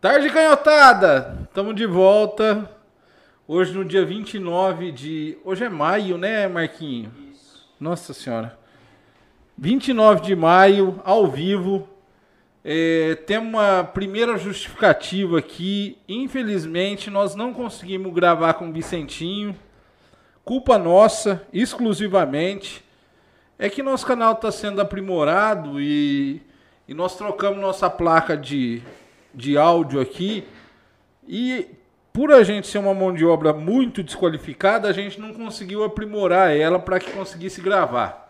Tarde canhotada! Estamos de volta. Hoje no dia 29 de. Hoje é maio, né, Marquinho? Isso. Nossa Senhora. 29 de maio, ao vivo. É, temos uma primeira justificativa aqui. Infelizmente, nós não conseguimos gravar com o Vicentinho. Culpa nossa, exclusivamente. É que nosso canal está sendo aprimorado e, e nós trocamos nossa placa de de áudio aqui e por a gente ser uma mão de obra muito desqualificada, a gente não conseguiu aprimorar ela para que conseguisse gravar.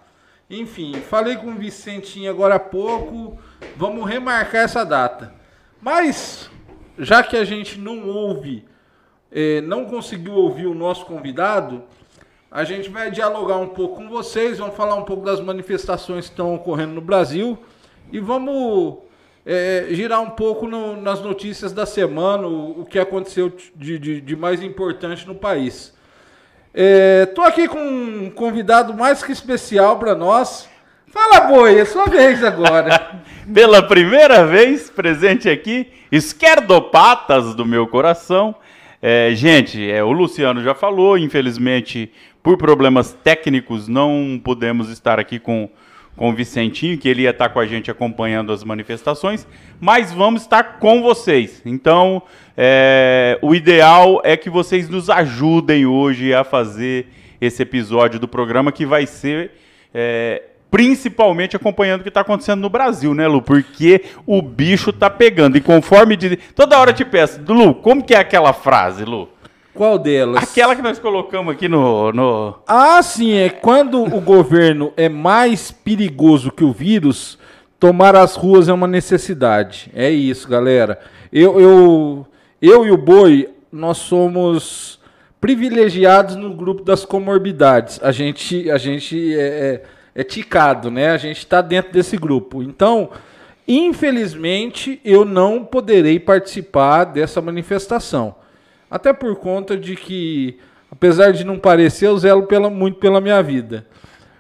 Enfim, falei com o Vicentinho agora há pouco, vamos remarcar essa data. Mas, já que a gente não ouve, eh, não conseguiu ouvir o nosso convidado, a gente vai dialogar um pouco com vocês, vamos falar um pouco das manifestações que estão ocorrendo no Brasil e vamos é, girar um pouco no, nas notícias da semana, o, o que aconteceu de, de, de, mais importante no país. Estou é, aqui com um convidado mais que especial para nós. Fala, Boi, é sua vez agora. Pela primeira vez presente aqui, esquerdopatas do meu coração. É, gente, é, o Luciano já falou, infelizmente, por problemas técnicos, não podemos estar aqui com com o Vicentinho, que ele ia estar com a gente acompanhando as manifestações, mas vamos estar com vocês. Então, é, o ideal é que vocês nos ajudem hoje a fazer esse episódio do programa que vai ser é, principalmente acompanhando o que está acontecendo no Brasil, né, Lu? Porque o bicho tá pegando. E conforme. Toda hora eu te peço, Lu, como que é aquela frase, Lu? Qual delas? Aquela que nós colocamos aqui no, no. Ah, sim, é quando o governo é mais perigoso que o vírus, tomar as ruas é uma necessidade. É isso, galera. Eu, eu, eu e o Boi, nós somos privilegiados no grupo das comorbidades. A gente, a gente é, é, é ticado, né? A gente está dentro desse grupo. Então, infelizmente, eu não poderei participar dessa manifestação. Até por conta de que, apesar de não parecer, eu zelo pela, muito pela minha vida.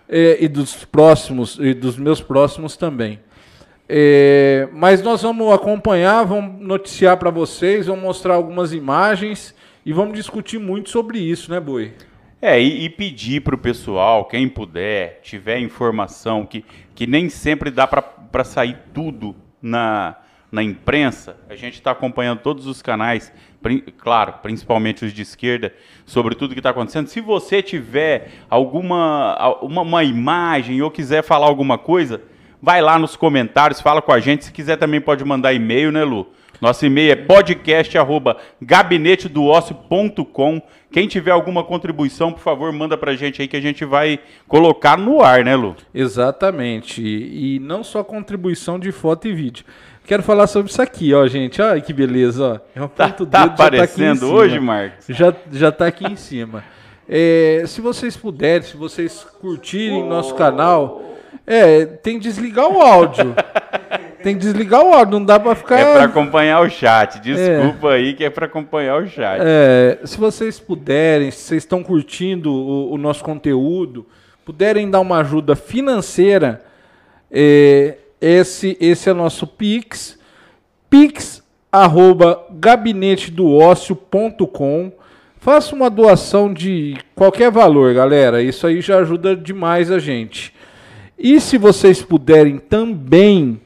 É, e dos próximos, e dos meus próximos também. É, mas nós vamos acompanhar, vamos noticiar para vocês, vamos mostrar algumas imagens e vamos discutir muito sobre isso, né, Boi? É, e, e pedir para o pessoal, quem puder, tiver informação, que, que nem sempre dá para sair tudo na, na imprensa, a gente está acompanhando todos os canais, claro, principalmente os de esquerda, sobre tudo que está acontecendo. Se você tiver alguma uma, uma, imagem ou quiser falar alguma coisa, vai lá nos comentários, fala com a gente. Se quiser também pode mandar e-mail, né, Lu? Nosso e-mail é podcast@gabinetedoócio.com. Quem tiver alguma contribuição, por favor, manda pra gente aí que a gente vai colocar no ar, né, Lu? Exatamente. E não só contribuição de foto e vídeo. Quero falar sobre isso aqui, ó, gente. Olha que beleza, ó. É um tá, ponto tá, tá aparecendo tá hoje, Marcos? Já, já tá aqui em cima. É, se vocês puderem, se vocês curtirem oh. nosso canal, é, tem que desligar o áudio. tem que desligar o áudio, não dá para ficar. É para acompanhar o chat. Desculpa é. aí que é para acompanhar o chat. É, se vocês puderem, se vocês estão curtindo o, o nosso conteúdo, puderem dar uma ajuda financeira, é, esse, esse é nosso Pix. Pix arroba gabinetedoócio.com. Faça uma doação de qualquer valor, galera. Isso aí já ajuda demais a gente. E se vocês puderem também,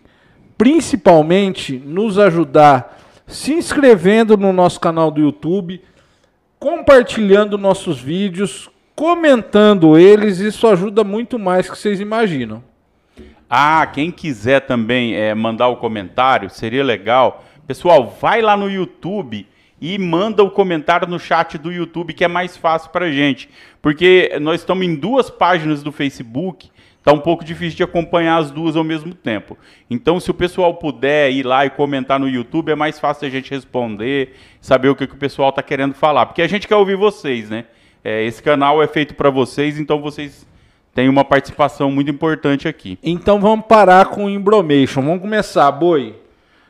principalmente, nos ajudar se inscrevendo no nosso canal do YouTube, compartilhando nossos vídeos, comentando eles, isso ajuda muito mais que vocês imaginam. Ah, quem quiser também é, mandar o comentário, seria legal. Pessoal, vai lá no YouTube e manda o comentário no chat do YouTube, que é mais fácil para gente. Porque nós estamos em duas páginas do Facebook, tá um pouco difícil de acompanhar as duas ao mesmo tempo. Então, se o pessoal puder ir lá e comentar no YouTube, é mais fácil a gente responder, saber o que, que o pessoal está querendo falar. Porque a gente quer ouvir vocês, né? É, esse canal é feito para vocês, então vocês tem uma participação muito importante aqui. Então vamos parar com o Embromation. Vamos começar, Boi.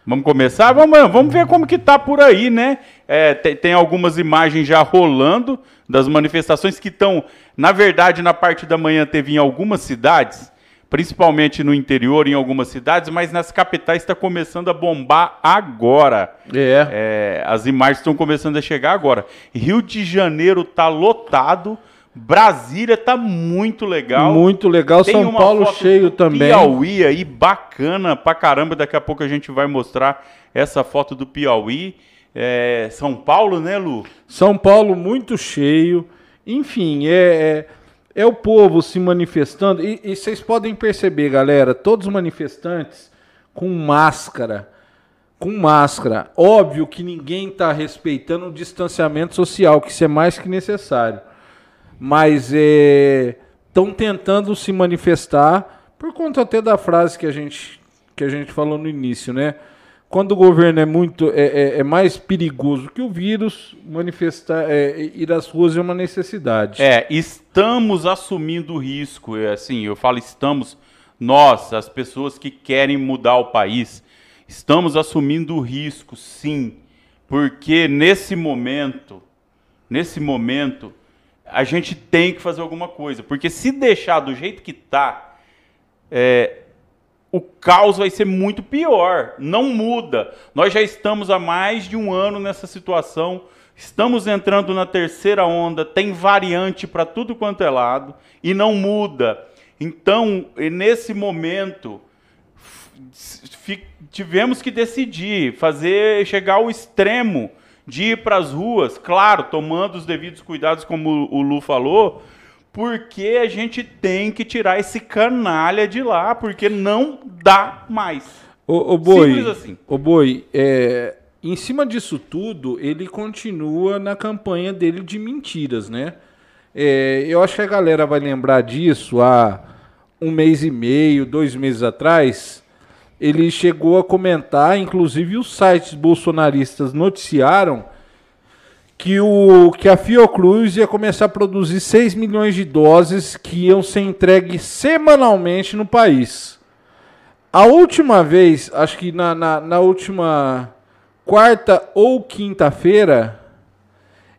Vamos começar? Vamos, vamos ver como que tá por aí, né? É, tem, tem, algumas imagens já rolando das manifestações que estão, na verdade, na parte da manhã teve em algumas cidades. principalmente no interior, em algumas cidades, mas nas capitais está começando a bombar agora. É. É, as imagens estão começando a chegar agora. Rio de Janeiro tá lotado. Brasília tá muito legal. Muito legal. Tem São Paulo cheio também. Piauí aí, bacana pra caramba. Daqui a pouco a gente vai mostrar essa foto do Piauí. É, São Paulo, né, Lu? São Paulo muito cheio. Enfim, é, é, é o povo se manifestando. E, e vocês podem perceber, galera, todos os manifestantes com máscara. Com máscara. Óbvio que ninguém está respeitando o distanciamento social, que isso é mais que necessário. Mas estão tentando se manifestar por conta até da frase que a gente, que a gente falou no início, né? quando o governo é muito é, é, é mais perigoso que o vírus, manifestar é, ir às ruas é uma necessidade. É, estamos assumindo risco. É assim, eu falo estamos nós, as pessoas que querem mudar o país, estamos assumindo risco, sim, porque nesse momento, nesse momento, a gente tem que fazer alguma coisa, porque se deixar do jeito que está, é, o caos vai ser muito pior. Não muda. Nós já estamos há mais de um ano nessa situação. Estamos entrando na terceira onda, tem variante para tudo quanto é lado e não muda. Então, nesse momento, tivemos que decidir, fazer chegar ao extremo de ir para as ruas, claro, tomando os devidos cuidados, como o Lu falou, porque a gente tem que tirar esse canalha de lá, porque não dá mais. O, o Boi, assim. O Boi, é, em cima disso tudo, ele continua na campanha dele de mentiras, né? É, eu acho que a galera vai lembrar disso há um mês e meio, dois meses atrás. Ele chegou a comentar, inclusive os sites bolsonaristas noticiaram que, o, que a Fiocruz ia começar a produzir 6 milhões de doses que iam ser entregues semanalmente no país. A última vez, acho que na, na, na última quarta ou quinta-feira,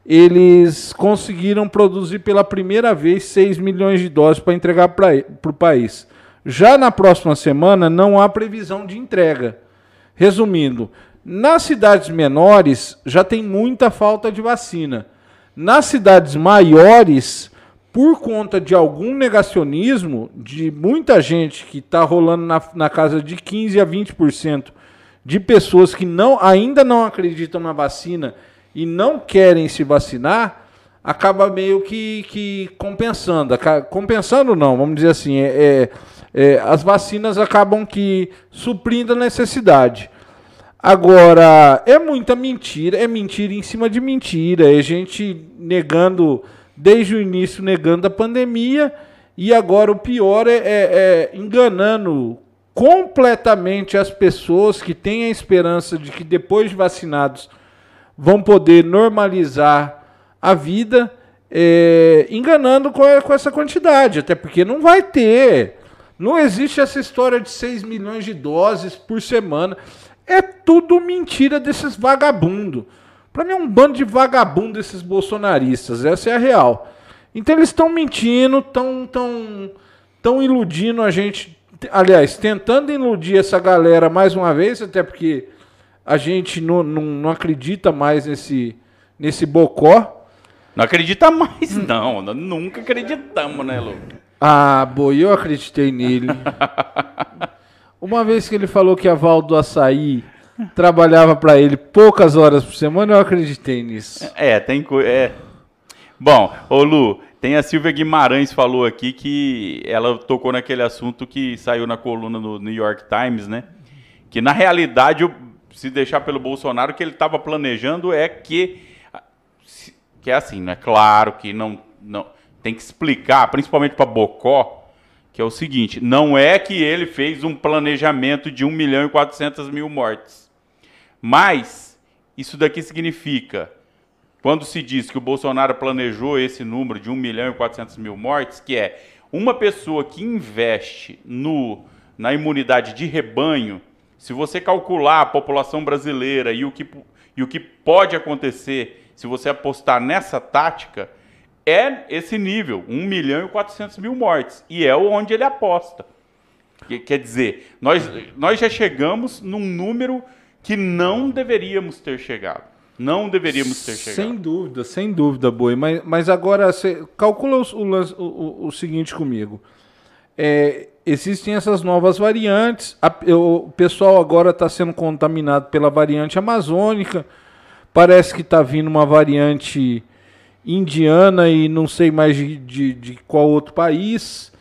eles conseguiram produzir pela primeira vez 6 milhões de doses para entregar para o país. Já na próxima semana, não há previsão de entrega. Resumindo, nas cidades menores já tem muita falta de vacina. Nas cidades maiores, por conta de algum negacionismo de muita gente que está rolando na, na casa de 15 a 20% de pessoas que não, ainda não acreditam na vacina e não querem se vacinar, acaba meio que, que compensando. Compensando não, vamos dizer assim, é, é, é, as vacinas acabam que suprindo a necessidade. Agora, é muita mentira, é mentira em cima de mentira, é gente negando, desde o início, negando a pandemia, e agora o pior é, é, é enganando completamente as pessoas que têm a esperança de que depois de vacinados vão poder normalizar a vida, é, enganando com, com essa quantidade, até porque não vai ter. Não existe essa história de 6 milhões de doses por semana. É tudo mentira desses vagabundos. Para mim é um bando de vagabundo esses bolsonaristas, essa é a real. Então eles estão mentindo, estão tão, tão iludindo a gente, aliás, tentando iludir essa galera mais uma vez, até porque a gente não, não, não acredita mais nesse, nesse bocó. Não acredita mais, não. Nunca acreditamos, né, Lu? Ah, boi, eu acreditei nele. Uma vez que ele falou que a Val do Açaí trabalhava para ele poucas horas por semana, eu acreditei nisso. É, tem coisa. É. Bom, ô Lu, tem a Silvia Guimarães falou aqui que ela tocou naquele assunto que saiu na coluna do New York Times, né? Que na realidade, se deixar pelo Bolsonaro, o que ele estava planejando é que. Que é assim, né? Claro que não, não. Tem que explicar, principalmente para Bocó, que é o seguinte: não é que ele fez um planejamento de 1 milhão e 400 mil mortes, mas isso daqui significa, quando se diz que o Bolsonaro planejou esse número de 1 milhão e 400 mil mortes, que é uma pessoa que investe no, na imunidade de rebanho, se você calcular a população brasileira e o que, e o que pode acontecer se você apostar nessa tática é esse nível, 1 milhão e 400 mil mortes. E é onde ele aposta. Quer dizer, nós, nós já chegamos num número que não deveríamos ter chegado. Não deveríamos ter chegado. Sem dúvida, sem dúvida, Boi. Mas, mas agora, você calcula o, o, o, seguinte comigo. É, existem essas novas variantes. A, o pessoal agora está sendo contaminado pela variante amazônica. Parece que está vindo uma variante indiana e não sei mais de, de, de qual outro país.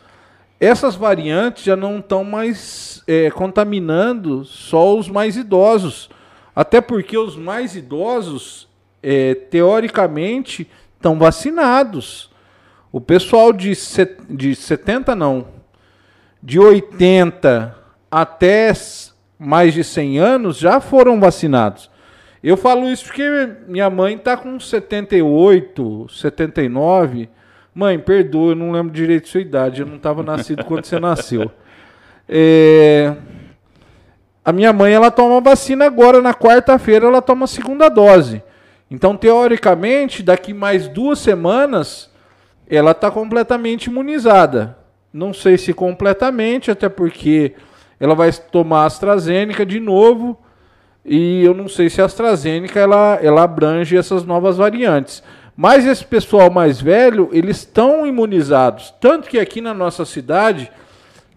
Essas variantes já não estão mais é, contaminando só os mais idosos. Até porque os mais idosos, é, teoricamente, estão vacinados. O pessoal de, set, de 70 não, de 80 até mais de 100 anos já foram vacinados. Eu falo isso porque minha mãe está com 78, 79. Mãe, perdoa, eu não lembro direito sua idade, eu não estava nascido quando você nasceu. É... A minha mãe ela toma vacina agora, na quarta-feira ela toma a segunda dose. Então, teoricamente, daqui mais duas semanas, ela está completamente imunizada. Não sei se completamente, até porque ela vai tomar AstraZeneca de novo. E eu não sei se a AstraZeneca ela, ela abrange essas novas variantes. Mas esse pessoal mais velho, eles estão imunizados. Tanto que aqui na nossa cidade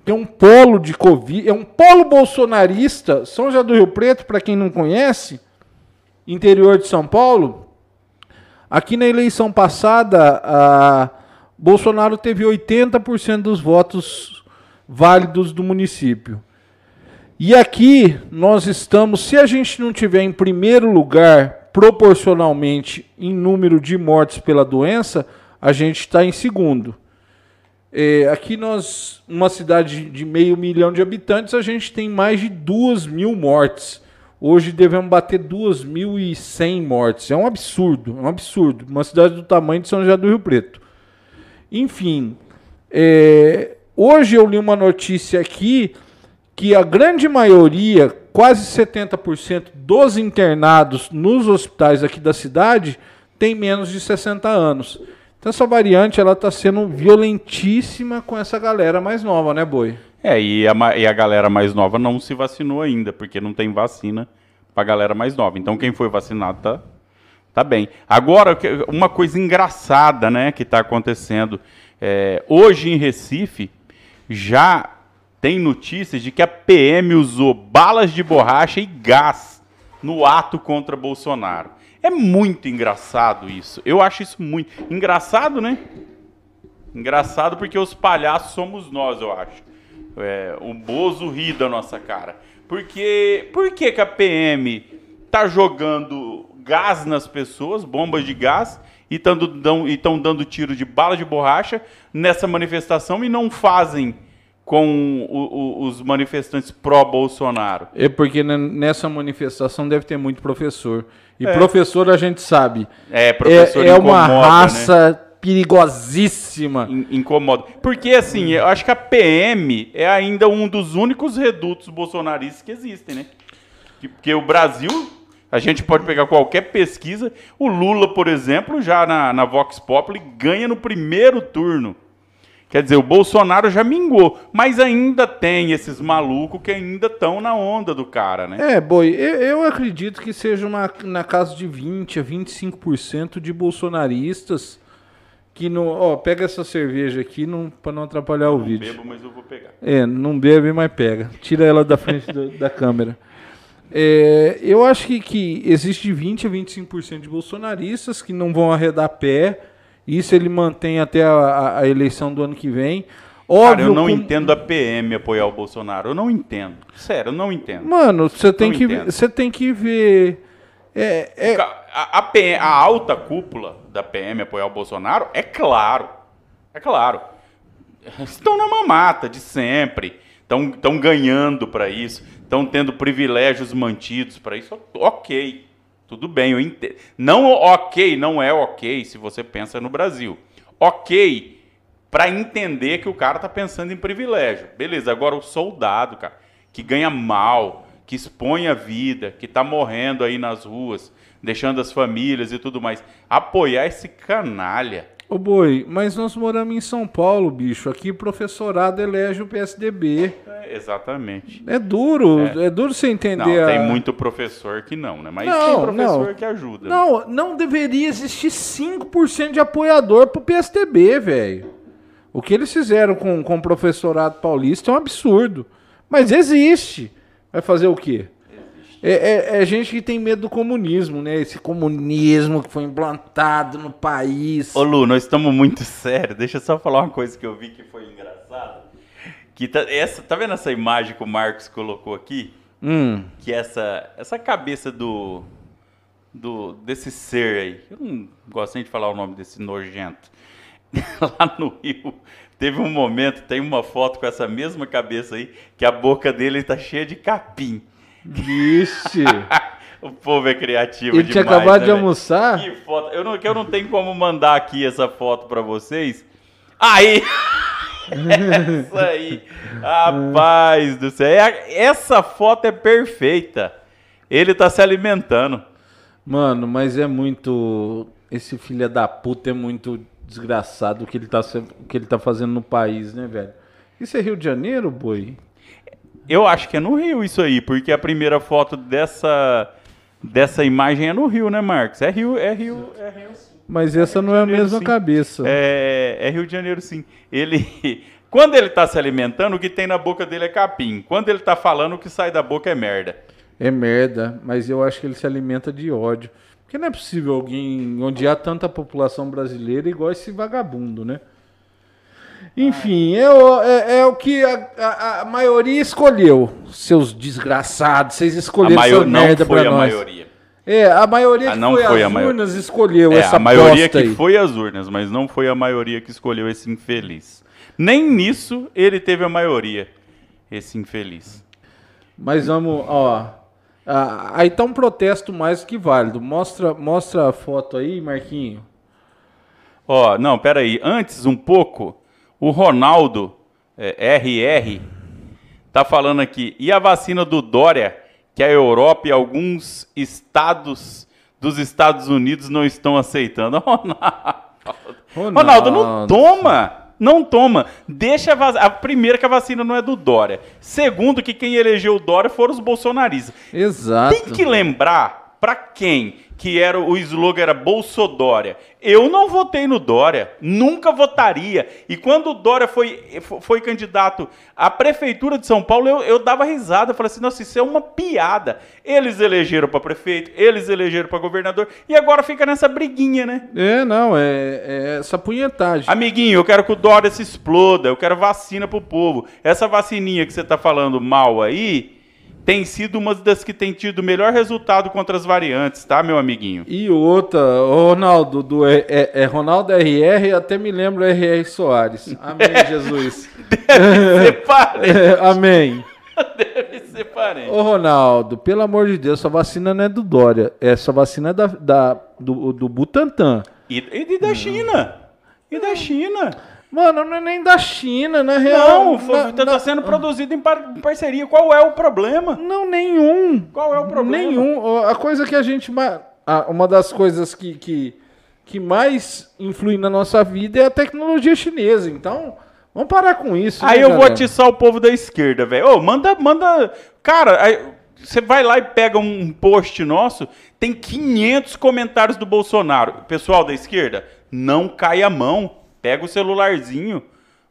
tem um polo de Covid, é um polo bolsonarista, São José do Rio Preto, para quem não conhece, interior de São Paulo. Aqui na eleição passada, a Bolsonaro teve 80% dos votos válidos do município. E aqui nós estamos, se a gente não tiver em primeiro lugar, proporcionalmente em número de mortes pela doença, a gente está em segundo. É, aqui nós, uma cidade de meio milhão de habitantes, a gente tem mais de duas mil mortes. Hoje devemos bater 2.100 mortes. É um absurdo, é um absurdo. Uma cidade do tamanho de São José do Rio Preto. Enfim, é, hoje eu li uma notícia aqui que a grande maioria, quase 70% dos internados nos hospitais aqui da cidade tem menos de 60 anos. Então essa variante ela está sendo violentíssima com essa galera mais nova, né, Boi? É, e a, e a galera mais nova não se vacinou ainda, porque não tem vacina para a galera mais nova. Então quem foi vacinado tá, tá bem. Agora, uma coisa engraçada né, que está acontecendo. É, hoje em Recife já tem notícias de que a PM usou balas de borracha e gás no ato contra Bolsonaro. É muito engraçado isso. Eu acho isso muito engraçado, né? Engraçado porque os palhaços somos nós, eu acho. É, o Bozo ri da nossa cara. Porque por que, que a PM tá jogando gás nas pessoas, bombas de gás, e estão dando tiro de bala de borracha nessa manifestação e não fazem com o, o, os manifestantes pró-Bolsonaro? É porque nessa manifestação deve ter muito professor. E é. professor a gente sabe. É, professor é, é uma né? raça né? perigosíssima. In, incomoda. Porque assim, eu acho que a PM é ainda um dos únicos redutos bolsonaristas que existem, né? Porque o Brasil, a gente pode pegar qualquer pesquisa. O Lula, por exemplo, já na, na Vox Populi, ganha no primeiro turno. Quer dizer, o Bolsonaro já mingou, mas ainda tem esses malucos que ainda estão na onda do cara, né? É, boi, eu, eu, acredito que seja uma, na casa de 20 a 25% de bolsonaristas que não. Ó, pega essa cerveja aqui não, para não atrapalhar o vídeo. Não bebo, mas eu vou pegar. É, não bebe, mas pega. Tira ela da frente do, da câmera. É, eu acho que, que existe 20 a 25% de bolsonaristas que não vão arredar pé isso ele mantém até a, a eleição do ano que vem. Óbvio, Cara, eu não com... entendo a PM apoiar o Bolsonaro. Eu não entendo. Sério, eu não entendo. Mano, você tem, que, você tem que ver. É, é... A, a, PM, a alta cúpula da PM apoiar o Bolsonaro, é claro. É claro. Estão na mamata de sempre. Estão ganhando para isso. Estão tendo privilégios mantidos para isso. Ok. Tudo bem, eu entendo. Não ok, não é ok se você pensa no Brasil. Ok, para entender que o cara tá pensando em privilégio. Beleza, agora o soldado, cara, que ganha mal, que expõe a vida, que tá morrendo aí nas ruas, deixando as famílias e tudo mais. Apoiar esse canalha. Ô boi, mas nós moramos em São Paulo, bicho. Aqui professorado elege o PSDB. É, exatamente. É duro, é, é duro você entender. Não, a... tem muito professor que não, né? Mas Não, tem professor não. que ajuda. Não, não deveria existir 5% de apoiador pro PSDB, velho. O que eles fizeram com, com o professorado paulista é um absurdo. Mas existe. Vai fazer o quê? É, é- é gente que tem medo do comunismo, né? Esse comunismo que foi implantado no país. Ô Lu, nós estamos muito sérios. Deixa eu só falar uma coisa que eu vi que foi engraçada. Que tá, essa, tá vendo essa imagem que o Marcos colocou aqui? Hum, Que essa, essa cabeça do, do desse ser aí. Eu não gosto nem de falar o nome desse nojento. Lá no Rio, teve um momento, tem uma foto com essa mesma cabeça aí, que a boca dele tá cheia de capim. Vixe. o povo é criativo Ele tinha demais, acabado né, de almoçar. Que foto. Eu não, que eu não tenho como mandar aqui essa foto pra vocês. Aí! essa aí! Rapaz do céu! É- Essa foto é perfeita. Ele tá se alimentando. Mano, mas é muito. Esse filho da puta é muito desgraçado o que ele tá, se- o que ele tá fazendo no país, né, velho? Isso é Rio de Janeiro, boi? Eu acho que é no Rio isso aí, porque a primeira foto dessa, dessa imagem é no Rio, né, Marcos? É Rio, é Rio, é Rio. Mas essa não é a mesma sim. cabeça. É, é Rio de Janeiro, sim. Ele, quando ele tá se alimentando, o que tem na boca dele é capim. Quando ele tá falando, o que sai da boca é merda. É merda, mas eu acho que ele se alimenta de ódio. Porque não é possível alguém onde há tanta população brasileira igual esse vagabundo, né? Enfim, é o, é, é o que a, a- a maioria escolheu. Seus desgraçados, vocês A escolheram maior essa não merda foi pra a nós. maioria. É, a maioria Ah, que não foi, foi às a maioria. urnas escolheu É, essa a maioria que aí. foi as urnas, mas não foi a maioria que escolheu esse infeliz. Nem nisso ele teve a maioria, esse infeliz. Mas vamos, ó. ah, aí tá um protesto mais que válido. Mostra, mostra a foto aí, Marquinho. Ó, não, peraí. Antes, um pouco, o Ronaldo, é, RR, tá falando aqui. E a vacina do Dória, que a Europa e alguns estados dos Estados Unidos não estão aceitando. Ronaldo, Ronaldo não toma. Não toma. Deixa a, vac... a primeira que a vacina não é do Dória. Segundo que quem elegeu o Dória foram os bolsonaristas. Exato. Tem que lembrar pra quem que era o slogan era Bolsodória. Eu não votei no Dória, nunca votaria. E quando o Dória foi, foi candidato à prefeitura de São Paulo, eu, eu dava risada, eu falei assim, nossa, isso é uma piada. Eles elegeram para prefeito, eles elegeram para governador e agora fica nessa briguinha, né? É, não, é, é essa punhetagem. Amiguinho, eu quero que o Dória se exploda, eu quero vacina pro povo. Essa vacininha que você tá falando mal aí, tem sido uma das que tem tido o melhor resultado contra as variantes, tá, meu amiguinho? E outra, Ronaldo, do, é, é- é Ronaldo RR, até me lembro RR Soares. Amém, Jesus. Deve ser parente. É, amém. Deve ser parente. Ô, Ronaldo, pelo amor de Deus, sua vacina não é do Dória. Essa vacina é da, da- do, do Butantan. E, e da China? E da China? Mano, não é nem da China, na real. Não, na- tá, na- sendo produzido em par- em parceria. Qual é o problema? Não, nenhum. Qual é o problema? Nenhum. A coisa que a gente. ma- a- Uma das coisas que, que, que mais influi na nossa vida é a tecnologia chinesa. Então, vamos parar com isso. Aí né, eu vou galera? atiçar o povo da esquerda, velho. Ô, manda, manda. Cara, aí você vai lá e pega um post nosso, tem 500 comentários do Bolsonaro. Pessoal da esquerda, não cai a mão. Pega o celularzinho,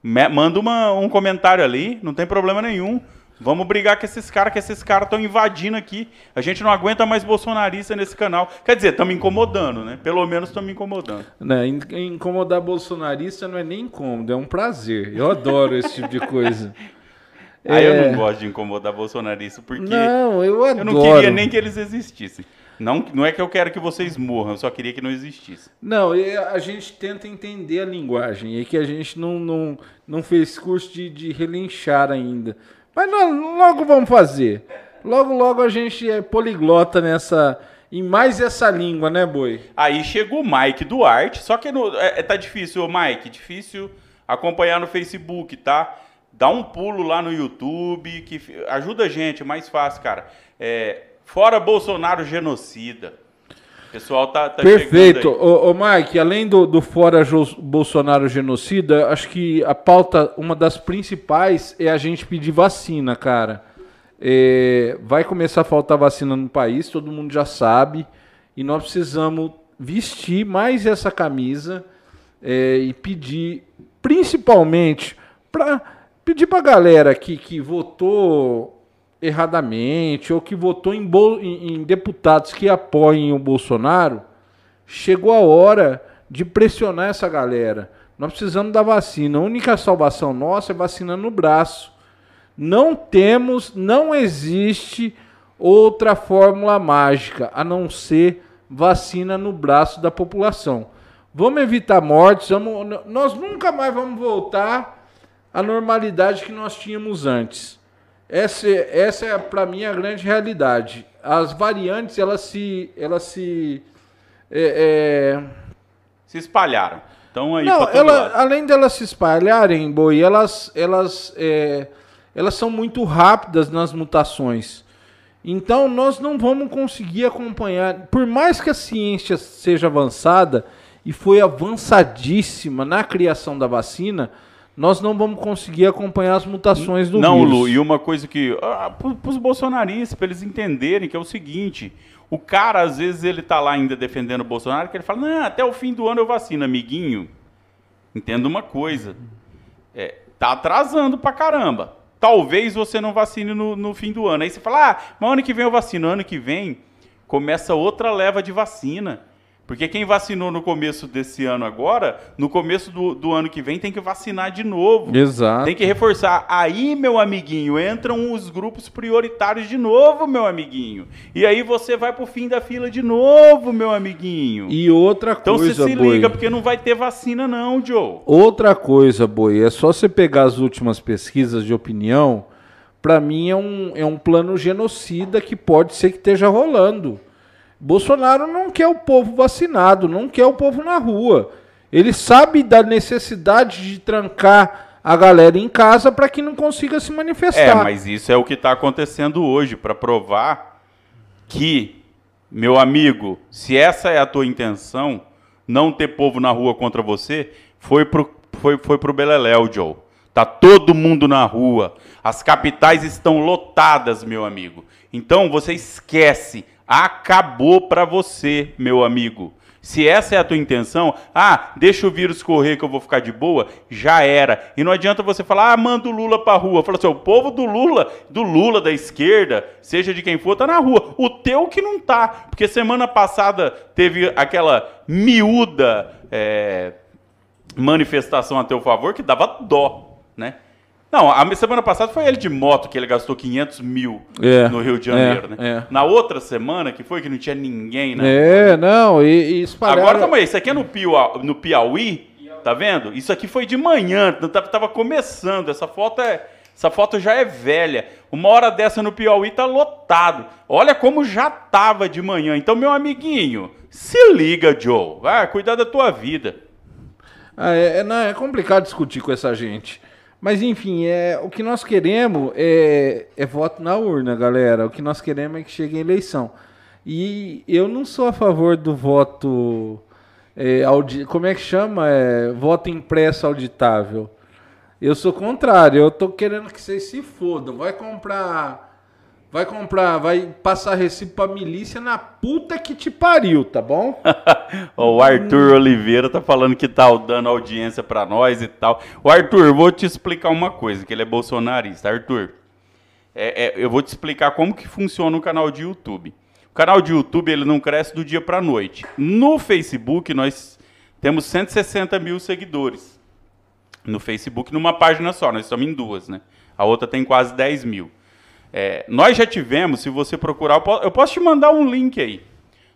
me- manda uma- um comentário ali, não tem problema nenhum. Vamos brigar com esses caras, que esses caras estão invadindo aqui. A gente não aguenta mais bolsonarista nesse canal. Quer dizer, estamos incomodando, né? Pelo menos estamos incomodando. Né, in- incomodar bolsonarista não é nem incômodo, é um prazer. Eu adoro esse tipo de coisa. Aí eu É. não gosto de incomodar bolsonarista, porque Não, eu adoro. eu não queria nem que eles existissem. Não, não é que eu quero que vocês morram, eu só queria que não existissem. Não, a gente tenta entender a linguagem. É que a gente não, não, não fez curso de, de relinchar ainda. Mas logo vamos fazer. Logo, logo a gente é poliglota nessa. Em mais essa língua, né, boi? Aí chegou o Mike Duarte, só que no, é, é- tá difícil, ô Mike, difícil acompanhar no Facebook, tá? Dá um pulo lá no YouTube, que ajuda a gente, é mais fácil, cara. É, fora Bolsonaro genocida. pessoal tá, tá Perfeito. Ô, ô, Mike, além do, do fora Bolsonaro genocida, acho que a pauta, uma das principais é a gente pedir vacina, cara. É, vai começar a faltar vacina no país, todo mundo já sabe, e nós precisamos vestir mais essa camisa é, e pedir, principalmente, para pedir para a galera que, que votou erradamente ou que votou em, em, em deputados que apoiem o Bolsonaro, chegou a hora de pressionar essa galera. Nós precisamos da vacina. A única salvação nossa é vacina no braço. Não temos, não existe outra fórmula mágica a não ser vacina no braço da população. Vamos evitar mortes, vamos, nós nunca mais vamos voltar à normalidade que nós tínhamos antes. Essa, essa é para mim a grande realidade. As variantes elas se, elas se, é, é... se espalharam. Então aí Não, ela, além delas se espalharem, boi, elas, elas, é, elas são muito rápidas nas mutações. Então nós não vamos conseguir acompanhar, por mais que a ciência seja avançada e foi avançadíssima na criação da vacina, nós não vamos conseguir acompanhar as mutações do não, vírus. Não, Lu, e uma coisa que. Ah, para os bolsonaristas, para eles entenderem que é o seguinte: o cara, às vezes, ele tá lá ainda defendendo o Bolsonaro, que ele fala, não, até o fim do ano eu vacino, amiguinho. Entenda uma coisa. É, tá atrasando pra caramba. Talvez você não vacine no, no fim do ano. Aí você fala, ah, mas ano que vem eu vacino. Ano que vem começa outra leva de vacina. Porque quem vacinou no começo desse ano agora, no começo do, do ano que vem, tem que vacinar de novo. Exato. Tem que reforçar. Aí, meu amiguinho, entram os grupos prioritários de novo, meu amiguinho. E aí você vai pro fim da fila de novo, meu amiguinho. E outra então, coisa, Então você se boi. liga, porque não vai ter vacina não, Joe. Outra coisa, Boi, é só você pegar as últimas pesquisas de opinião, para mim é um, é um plano genocida que pode ser que esteja rolando. Bolsonaro não quer o povo vacinado, não quer o povo na rua. Ele sabe da necessidade de trancar a galera em casa para que não consiga se manifestar. É, mas isso é o que está acontecendo hoje, para provar que, meu amigo, se essa é a tua intenção, não ter povo na rua contra você, foi pro, foi, foi pro Beleléu, Joe. Tá todo mundo na rua. As capitais estão lotadas, meu amigo. Então você esquece acabou para você, meu amigo. Se essa é a tua intenção, ah, deixa o vírus correr que eu vou ficar de boa, já era. E não adianta você falar, ah, manda o Lula pra rua. Fala assim, o povo do Lula, do Lula da esquerda, seja de quem for, tá na rua. O teu que não tá. Porque semana passada teve aquela miúda é, manifestação a teu favor que dava dó, né? Não, a semana passada foi ele de moto, que ele gastou 500 mil é, no Rio de Janeiro, é, né? É. Na outra semana, que foi que não tinha ninguém, né? É, não, e, e espalharam... Agora, calma aí, isso aqui é no, Piauí, no Piauí, tá vendo? Isso aqui foi de manhã, tava, tava começando, essa foto é... Essa foto já é velha. Uma hora dessa no Piauí tá lotado. Olha como já tava de manhã. Então, meu amiguinho, se liga, Joe. Vai, cuidar da tua vida. Ah, é, é, não, é complicado discutir com essa gente. Mas enfim, é, o que nós queremos é, é voto na urna, galera. O que nós queremos é que chegue a eleição. E eu não sou a favor do voto. É, audi, como é que chama? É, voto impresso auditável. Eu sou contrário. Eu tô querendo que vocês se fodam. Vai comprar Vai comprar, vai passar recibo pra milícia na puta que te pariu, tá bom? o Arthur Oliveira tá falando que tá dando audiência para nós e tal. O Arthur, vou te explicar uma coisa, que ele é bolsonarista. Arthur, é, é, eu vou te explicar como que funciona o canal de YouTube. O canal de YouTube ele não cresce do dia para noite. No Facebook nós temos 160 mil seguidores. No Facebook, numa página só, nós estamos em duas, né? A outra tem quase 10 mil. É, nós já tivemos, se você procurar, eu posso te mandar um link aí.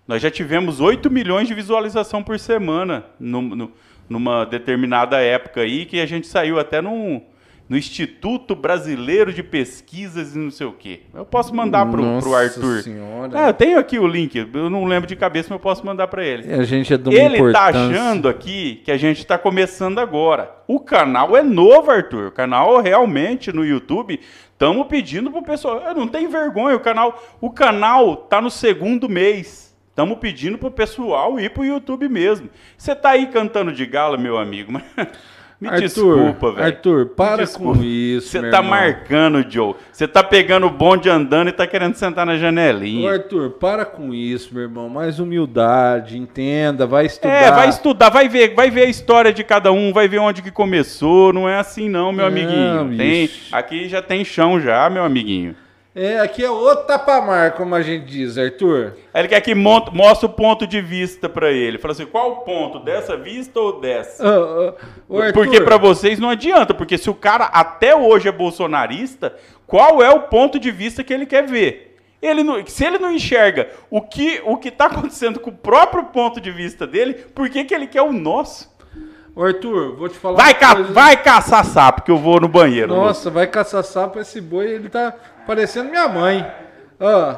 Nós já tivemos 8 milhões de visualização por semana no, no, numa determinada época aí, que a gente saiu até num, no Instituto Brasileiro de Pesquisas e não sei o quê. Eu posso mandar pro, Nossa pro Arthur. Senhora. Ah, eu tenho aqui o link, eu não lembro de cabeça, mas eu posso mandar para ele. A gente é do Ele tá achando aqui que a gente está começando agora. O canal é novo, Arthur. O canal realmente no YouTube Estamos pedindo pro pessoal. Não tem vergonha, o canal, o canal tá no segundo mês. Estamos pedindo pro pessoal ir pro YouTube mesmo. Você tá aí cantando de gala, meu amigo, me Arthur, desculpa, velho. Arthur, para com isso, Você tá irmão. marcando, Joe. Você tá pegando o bonde andando e tá querendo sentar na Ô, janelinha. Arthur, para com isso, meu irmão. Mais humildade, entenda, vai estudar. É, vai estudar, vai ver, vai ver a história de cada um, vai ver onde que começou. Não é assim não, meu Não, amiguinho. Tem, aqui já tem chão já, meu amiguinho. É, aqui é outro tapamar, como a gente diz, Arthur. Aí ele quer que monta, mostre o ponto de vista pra ele. Fala assim, qual o ponto, dessa vista ou dessa? Ô, Arthur, Porque pra vocês não adianta, porque se o cara até hoje é bolsonarista, qual é o ponto de vista que ele quer ver? Ele não- se ele não enxerga o que o que tá acontecendo com o próprio ponto de vista dele, por que, que ele quer o nosso? Arthur, vou te falar Vai, uma ca coisa. vai caçar sapo, que eu vou no banheiro. Nossa, vai caçar sapo esse boi, ele tá parecendo minha mãe. Ó,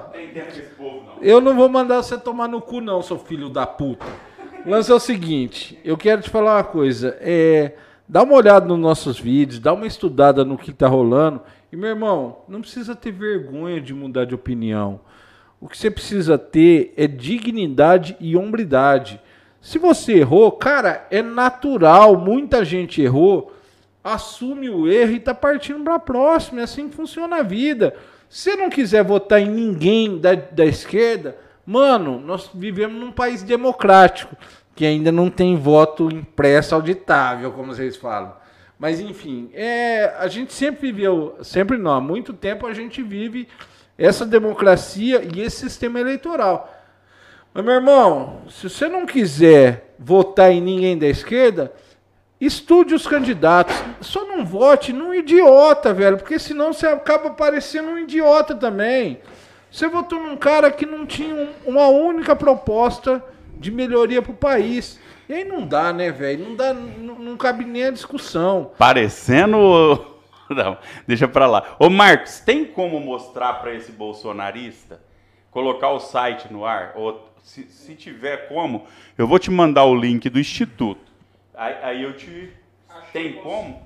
eu não vou mandar você tomar no cu não, seu filho da puta. O lance é o seguinte, eu quero te falar uma coisa, é, dá uma olhada nos nossos vídeos, dá uma estudada no que tá rolando, e meu irmão, não precisa ter vergonha de mudar de opinião. O que você precisa ter é dignidade e hombridade. Se você errou, cara, é natural, muita gente errou, assume o erro e tá partindo para a próxima. É assim que funciona a vida. Se não quiser votar em ninguém da, da esquerda, mano, nós vivemos num país democrático, que ainda não tem voto impresso auditável, como vocês falam. Mas enfim, é, a gente sempre viveu, sempre não, há muito tempo a gente vive essa democracia e esse sistema eleitoral. Mas, meu irmão, se você não quiser votar em ninguém da esquerda, estude os candidatos. Só não vote num idiota, velho, porque senão você acaba parecendo um idiota também. Você votou num cara que não tinha um- uma única proposta de melhoria pro país. E aí não dá, né, velho? Não dá, não, não cabe nem a discussão. Parecendo. o- Não, deixa pra lá. Ô Marcos, tem como mostrar pra esse bolsonarista? Colocar o site no ar? Ou se, se tiver como, eu vou te mandar o link do Instituto. Aí, aí eu te. Tem como?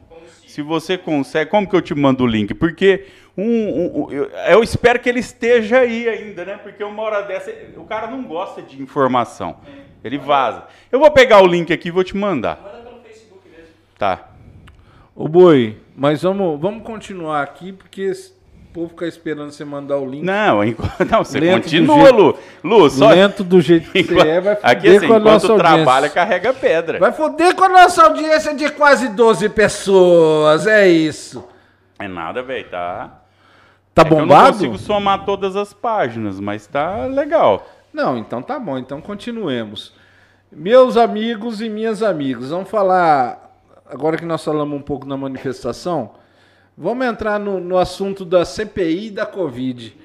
Se você consegue, como que eu te mando o link? Porque um, um- um- eu, eu espero que ele esteja aí ainda, né? Porque uma hora dessa, o cara não gosta de informação. Ele vaza. Eu vou pegar o link aqui e vou te mandar. Tá. Ô Boi, mas vamos, vamos continuar aqui, porque povo ficar esperando você mandar o link. Não, enquanto, não você Lento continua, Lu. Lu, só. Lento do jeito que você enquanto- é, vai foder aqui assim, com a nossa audiência. trabalha, carrega pedra. Vai foder com a nossa audiência de quase 12 pessoas, é isso. É nada, velho, tá. Tá É que Eu não bombado? consigo somar todas as páginas, mas tá legal. Não, então tá bom, então continuemos. Meus amigos e minhas amigas, vamos falar, agora que nós falamos um pouco na manifestação, vamos entrar no, no assunto da CPI da Covid.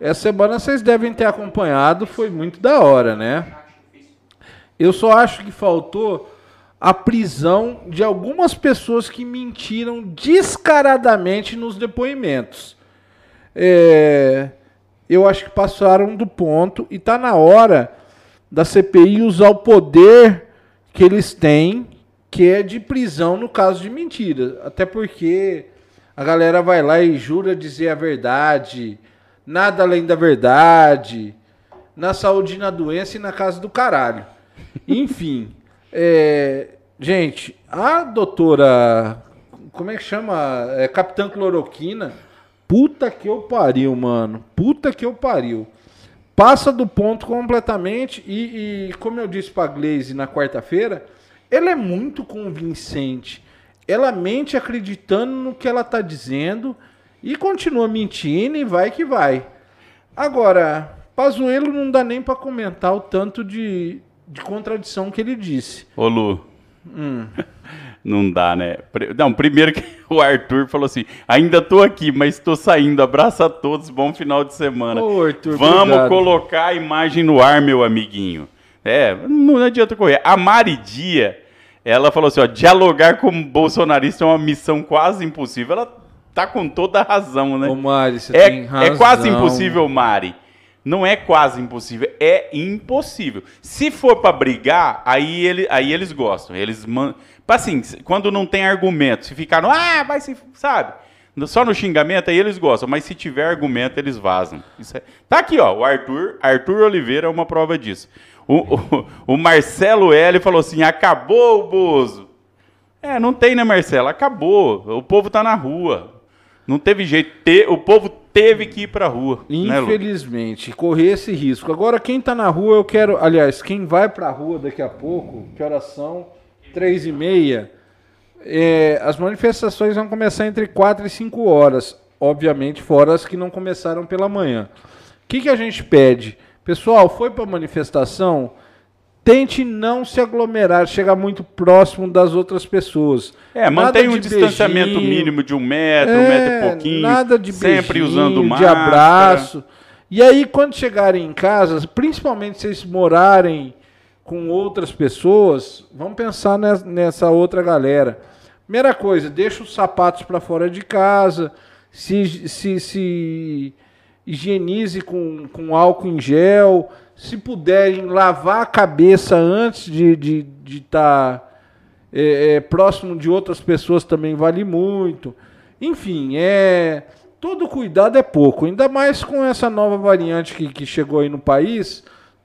Essa semana vocês devem ter acompanhado, foi muito da hora, né? Eu só acho que faltou a prisão de algumas pessoas que mentiram descaradamente nos depoimentos. É, eu acho que passaram do ponto e tá na hora da CPI usar o poder que eles têm, que é de prisão no caso de mentira. Até porque a galera vai lá e jura dizer a verdade, nada além da verdade, na saúde e na doença e na casa do caralho. Enfim, é, gente, a doutora, como é que chama? É, Capitã Cloroquina. Puta que eu pariu, mano. Puta que eu pariu. Passa do ponto completamente e, e, como eu disse pra Glaze na quarta-feira, ela é muito convincente. Ela mente acreditando no que ela tá dizendo e continua mentindo e vai que vai. Agora, Pazuello não dá nem pra comentar o tanto de, de contradição que ele disse. Ô, Lu. Hum. Não dá, né? Não, primeiro que o Arthur falou assim: ainda tô aqui, mas tô saindo. Abraço a todos, bom final de semana. Ô, Arthur, Vamos obrigado. colocar a imagem no ar, meu amiguinho. É, não adianta correr. A Mari Dia, ela falou assim: ó, dialogar com o bolsonarista é uma missão quase impossível. Ela tá com toda a razão, né? Ô, Mari, você É, tem razão. é quase impossível, Mari. Não é quase impossível, é impossível. Se for pra brigar, aí, ele, aí eles gostam. Eles man... Assim, quando não tem argumento, se ficar no. Ah, vai se. Sabe? Só no xingamento aí eles gostam, mas se tiver argumento eles vazam. É... Tá aqui, ó, o Arthur, Arthur Oliveira é uma prova disso. O, o, o Marcelo L falou assim: acabou o Bozo. É, não tem, né, Marcelo? Acabou. O povo tá na rua. Não teve jeito. Te, o povo teve que ir pra rua. Né, Infelizmente, né, correr esse risco. Agora, quem tá na rua, eu quero. Aliás, quem vai pra rua daqui a pouco, que horas são? Três e meia. É, as manifestações vão começar entre quatro e cinco horas. Obviamente, fora as que não começaram pela manhã. O que, que a gente pede? Pessoal, foi para manifestação? tente não se aglomerar, chegar muito próximo das outras pessoas. É, mantenha um distanciamento beijinho, mínimo de um metro, é, um metro e pouquinho. Nada de sempre beijinho, usando máscara. de abraço. E aí, quando chegarem em casa, principalmente se vocês morarem com outras pessoas, vamos pensar nessa outra galera. Primeira coisa, deixa os sapatos para fora de casa, se, se, se higienize com, com álcool em gel, se puderem lavar a cabeça antes de estar de, de tá, é, é, próximo de outras pessoas também vale muito. Enfim, é todo cuidado é pouco, ainda mais com essa nova variante que, que chegou aí no país.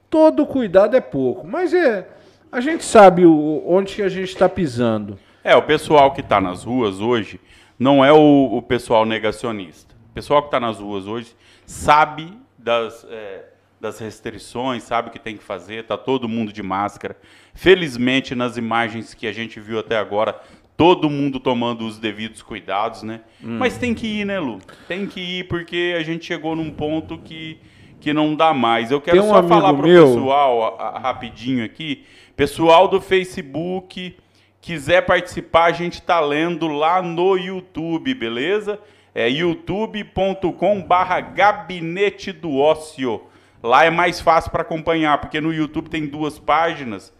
Todo cuidado é pouco, mas é a gente sabe o, onde a gente está pisando. É, o pessoal que está nas ruas hoje não é o, o pessoal negacionista. O pessoal que está nas ruas hoje sabe das, é, das restrições, sabe o que tem que fazer, está todo mundo de máscara. Felizmente, nas imagens que a gente viu até agora, todo mundo tomando os devidos cuidados, né? Hum. Mas tem que ir, né, Lu? Tem que ir porque a gente chegou num ponto que, que não dá mais. Eu quero um só falar para o pessoal, a, a, rapidinho aqui, pessoal do Facebook, quiser participar, a gente está lendo lá no YouTube, beleza? É youtube.com barra gabinete do ócio. Lá é mais fácil para acompanhar, porque no YouTube tem duas páginas.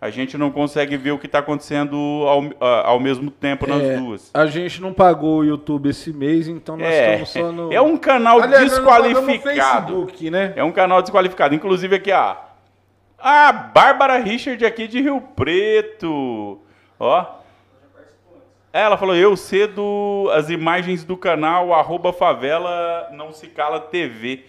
A gente não consegue ver o que está acontecendo ao, ao mesmo tempo nas é, duas. A gente não pagou o YouTube esse mês, então nós é, estamos só no. É um canal Aliás, desqualificado. Facebook, né? É um canal desqualificado. Inclusive aqui, ó. A Bárbara Richard aqui de Rio Preto. Ó. Ela falou, eu cedo as imagens do canal arroba favela não se cala TV.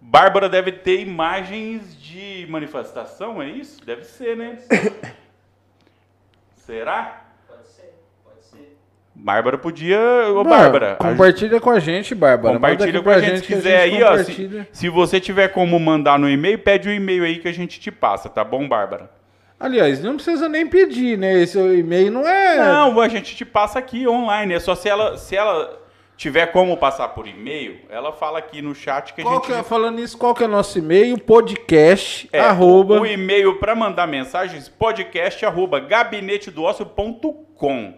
Bárbara deve ter imagens de manifestação, é isso? Deve ser, né? Será? Pode ser, pode ser. Bárbara podia. Ô, Bárbara. Compartilha com a gente, Bárbara. Compartilha com a gente, se quiser aí, ó. Se, se, você tiver como mandar no e-mail, pede o e-mail aí que a gente te passa, tá bom, Bárbara? Aliás, não precisa nem pedir, né? Esse e-mail não é. Não, a gente te passa aqui online. É só se ela. Se ela tiver como passar por e-mail, ela fala aqui no chat que qual a gente. Que é, falando nisso, qual que é o nosso e-mail? Podcast. É, arroba... O e-mail para mandar mensagens, podcast arroba gabinetedoócio.com.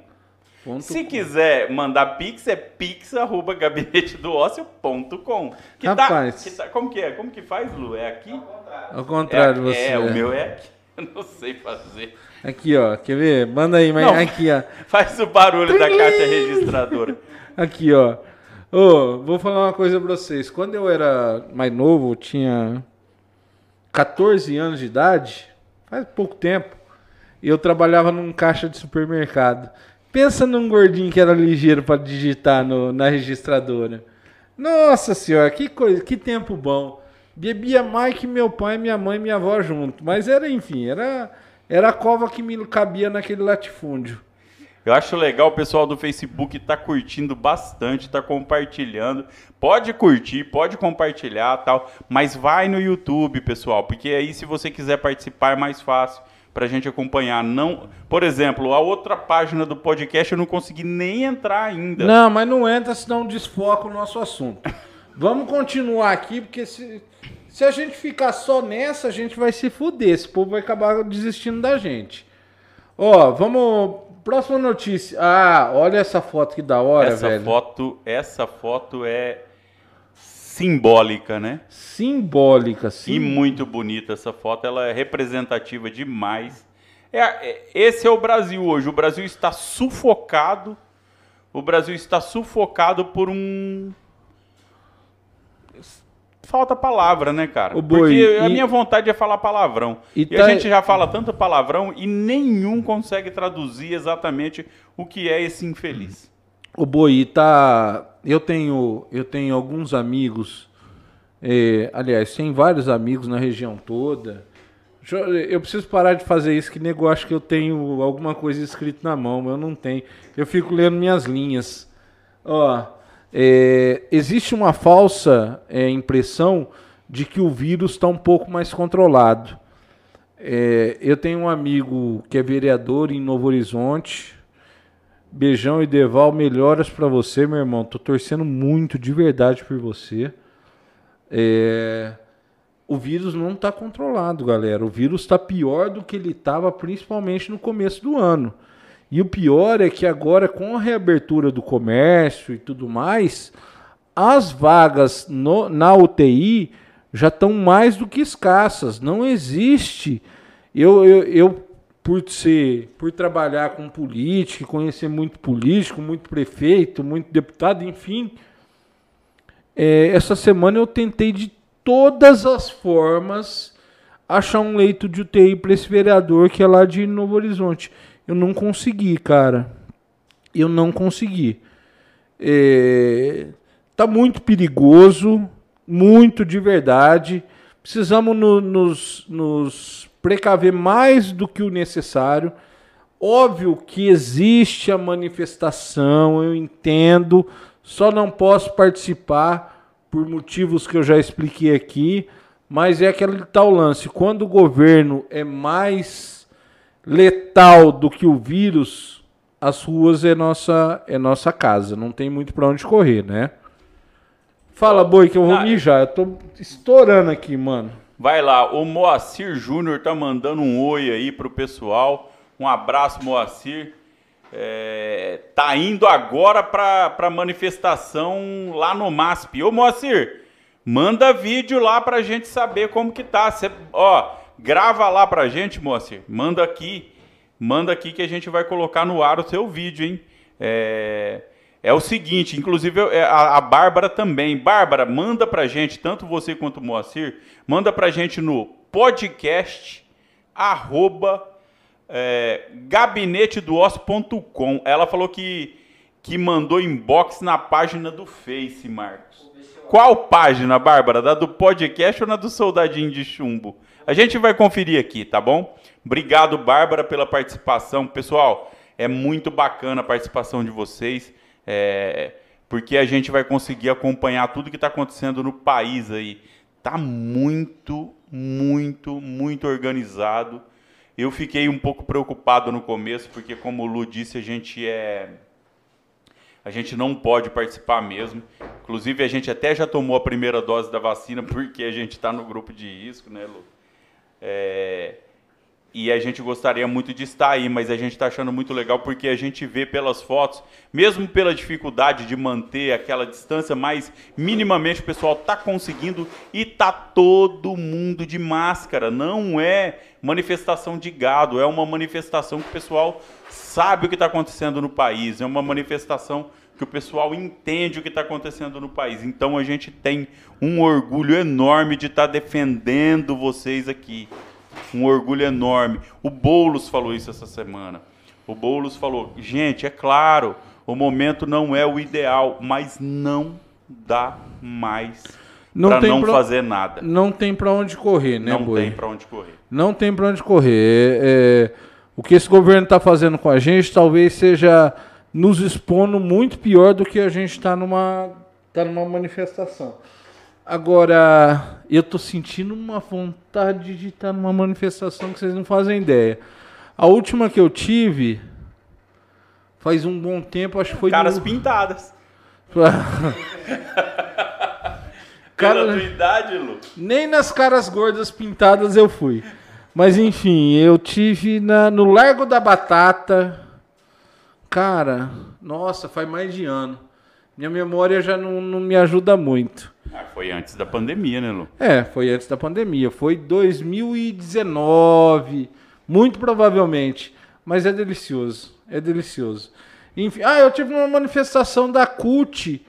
Se com. quiser mandar pix, é pix arroba gabinetedoócio.com. Tá- Rapaz. Tá, que tá, como que é? Como que faz, Lu? É aqui? Ao contrário, é, você. É, o meu é aqui. Eu não sei fazer. Aqui, ó. Quer ver? Manda aí, mas não, aqui, ó. Faz o barulho da caixa registradora. Aqui, ó. Ô, vou falar uma coisa pra vocês. Quando eu era mais novo, tinha 14 anos de idade, faz pouco tempo, eu trabalhava num caixa de supermercado. Pensa num gordinho que era ligeiro para digitar no, na registradora. Nossa senhora, que coisa, que tempo bom. Bebia mais que meu pai, minha mãe e minha avó junto. Mas era, enfim, era, era a cova que me cabia naquele latifúndio. Eu acho legal o pessoal do Facebook tá curtindo bastante, tá compartilhando. Pode curtir, pode compartilhar, tal, mas vai no YouTube, pessoal, porque aí se você quiser participar é mais fácil para a gente acompanhar. Não, por exemplo, a outra página do podcast eu não consegui nem entrar ainda. Não, mas não entra senão desfoca o nosso assunto. Vamos continuar aqui, porque se, se a gente ficar só nessa, a gente vai se fuder. Esse povo vai acabar desistindo da gente. Ó, vamos Próxima notícia. Ah, olha essa foto que da hora, essa velho. Foto, essa foto é simbólica, né? Simbólica, sim. E muito bonita essa foto, ela é representativa demais. É, é, esse é o Brasil hoje. O Brasil está sufocado. O Brasil está sufocado por um falta palavra, né, cara? O boi, Porque e... a minha vontade é falar palavrão. E, e tá... a gente já fala tanto palavrão e nenhum consegue traduzir exatamente o que é esse infeliz. O Boi tá. Eu tenho, eu tenho alguns amigos. É, aliás, tem vários amigos na região toda. Eu preciso parar de fazer isso, que nego acha que eu tenho alguma coisa escrita na mão, eu não tenho. Eu fico lendo minhas linhas. Ó, é, existe uma falsa é, impressão de que o vírus está um pouco mais controlado. É, eu tenho um amigo que é vereador em Novo Horizonte. Beijão e Deval, melhoras para você, meu irmão. Tô torcendo muito de verdade por você. É, o vírus não está controlado, galera. O vírus está pior do que ele estava, principalmente no começo do ano. E o pior é que agora, com a reabertura do comércio e tudo mais, as vagas no, na UTI já estão mais do que escassas. Não existe. Eu, eu, eu, por ser, por trabalhar com política, conhecer muito político, muito prefeito, muito deputado, enfim, é, essa semana eu tentei de todas as formas achar um leito de UTI para esse vereador que é lá de Novo Horizonte. Eu não consegui, cara. Eu não consegui. É, tá muito perigoso, muito de verdade. Precisamos no, nos, nos precaver mais do que o necessário. Óbvio que existe a manifestação, eu entendo, só não posso participar por motivos que eu já expliquei aqui, mas é aquele tal lance. Quando o governo é mais letal do que o vírus, as ruas é nossa, é nossa casa. Não tem muito para onde correr, né? Fala, boi, que eu vou ah, mijar. Eu tô estourando aqui, mano. Vai lá, o Moacir Júnior tá mandando um oi aí pro pessoal. Um abraço, Moacir é, tá indo agora para a manifestação lá no MASP. Ô Moacir, manda vídeo lá para a gente saber como que tá. Cê, ó, grava lá para a gente, Moacir. Manda aqui, manda aqui que a gente vai colocar no ar o seu vídeo, hein? É, é o seguinte, inclusive é, a, a Bárbara também. Bárbara, manda para a gente, tanto você quanto o Moacir, manda para a gente no podcast arroba é, gabinetedoos.com. Ela falou que, que mandou inbox na página do Face, Marcos. Qual página, Bárbara? Da do podcast ou na do Soldadinho de Chumbo? A gente vai conferir aqui, tá bom? Obrigado, Bárbara, pela participação. Pessoal, é muito bacana a participação de vocês, é, porque a gente vai conseguir acompanhar tudo que está acontecendo no país aí. Tá muito, muito, muito organizado. Eu fiquei um pouco preocupado no começo, porque como o Lu disse, a gente é a gente não pode participar mesmo. Inclusive, a gente até já tomou a primeira dose da vacina, porque a gente está no grupo de risco, né, Lu? É... E a gente gostaria muito de estar aí, mas a gente está achando muito legal porque a gente vê pelas fotos, mesmo pela dificuldade de manter aquela distância, mas minimamente o pessoal está conseguindo e tá todo mundo de máscara. Não é manifestação de gado, é uma manifestação que o pessoal sabe o que está acontecendo no país, é uma manifestação que o pessoal entende o que está acontecendo no país. Então a gente tem um orgulho enorme de estar tá defendendo vocês aqui um orgulho enorme. O Boulos falou isso essa semana. O Boulos falou: gente, é claro, o momento não é o ideal, mas não dá mais para não pra, fazer nada. Não tem para onde correr, né, Não Boi? tem para onde correr. Não tem para onde correr. É, é, o que esse governo está fazendo com a gente talvez seja nos expondo muito pior do que a gente está numa, tá numa manifestação. Agora, eu tô sentindo uma vontade de estar numa manifestação que vocês não fazem ideia. A última que eu tive faz um bom tempo, acho que foi caras no... pintadas. Cara, Pela tua idade, Lu. Nem nas caras gordas pintadas eu fui. Mas enfim, eu tive na, no Largo da Batata. Cara, nossa, faz mais de ano. Minha memória já não, não me ajuda muito. Ah, foi antes da pandemia, né, Lu? É, foi antes da pandemia. Foi 2019, muito provavelmente. Mas é delicioso, é delicioso. Enfim, ah, eu tive uma manifestação da CUT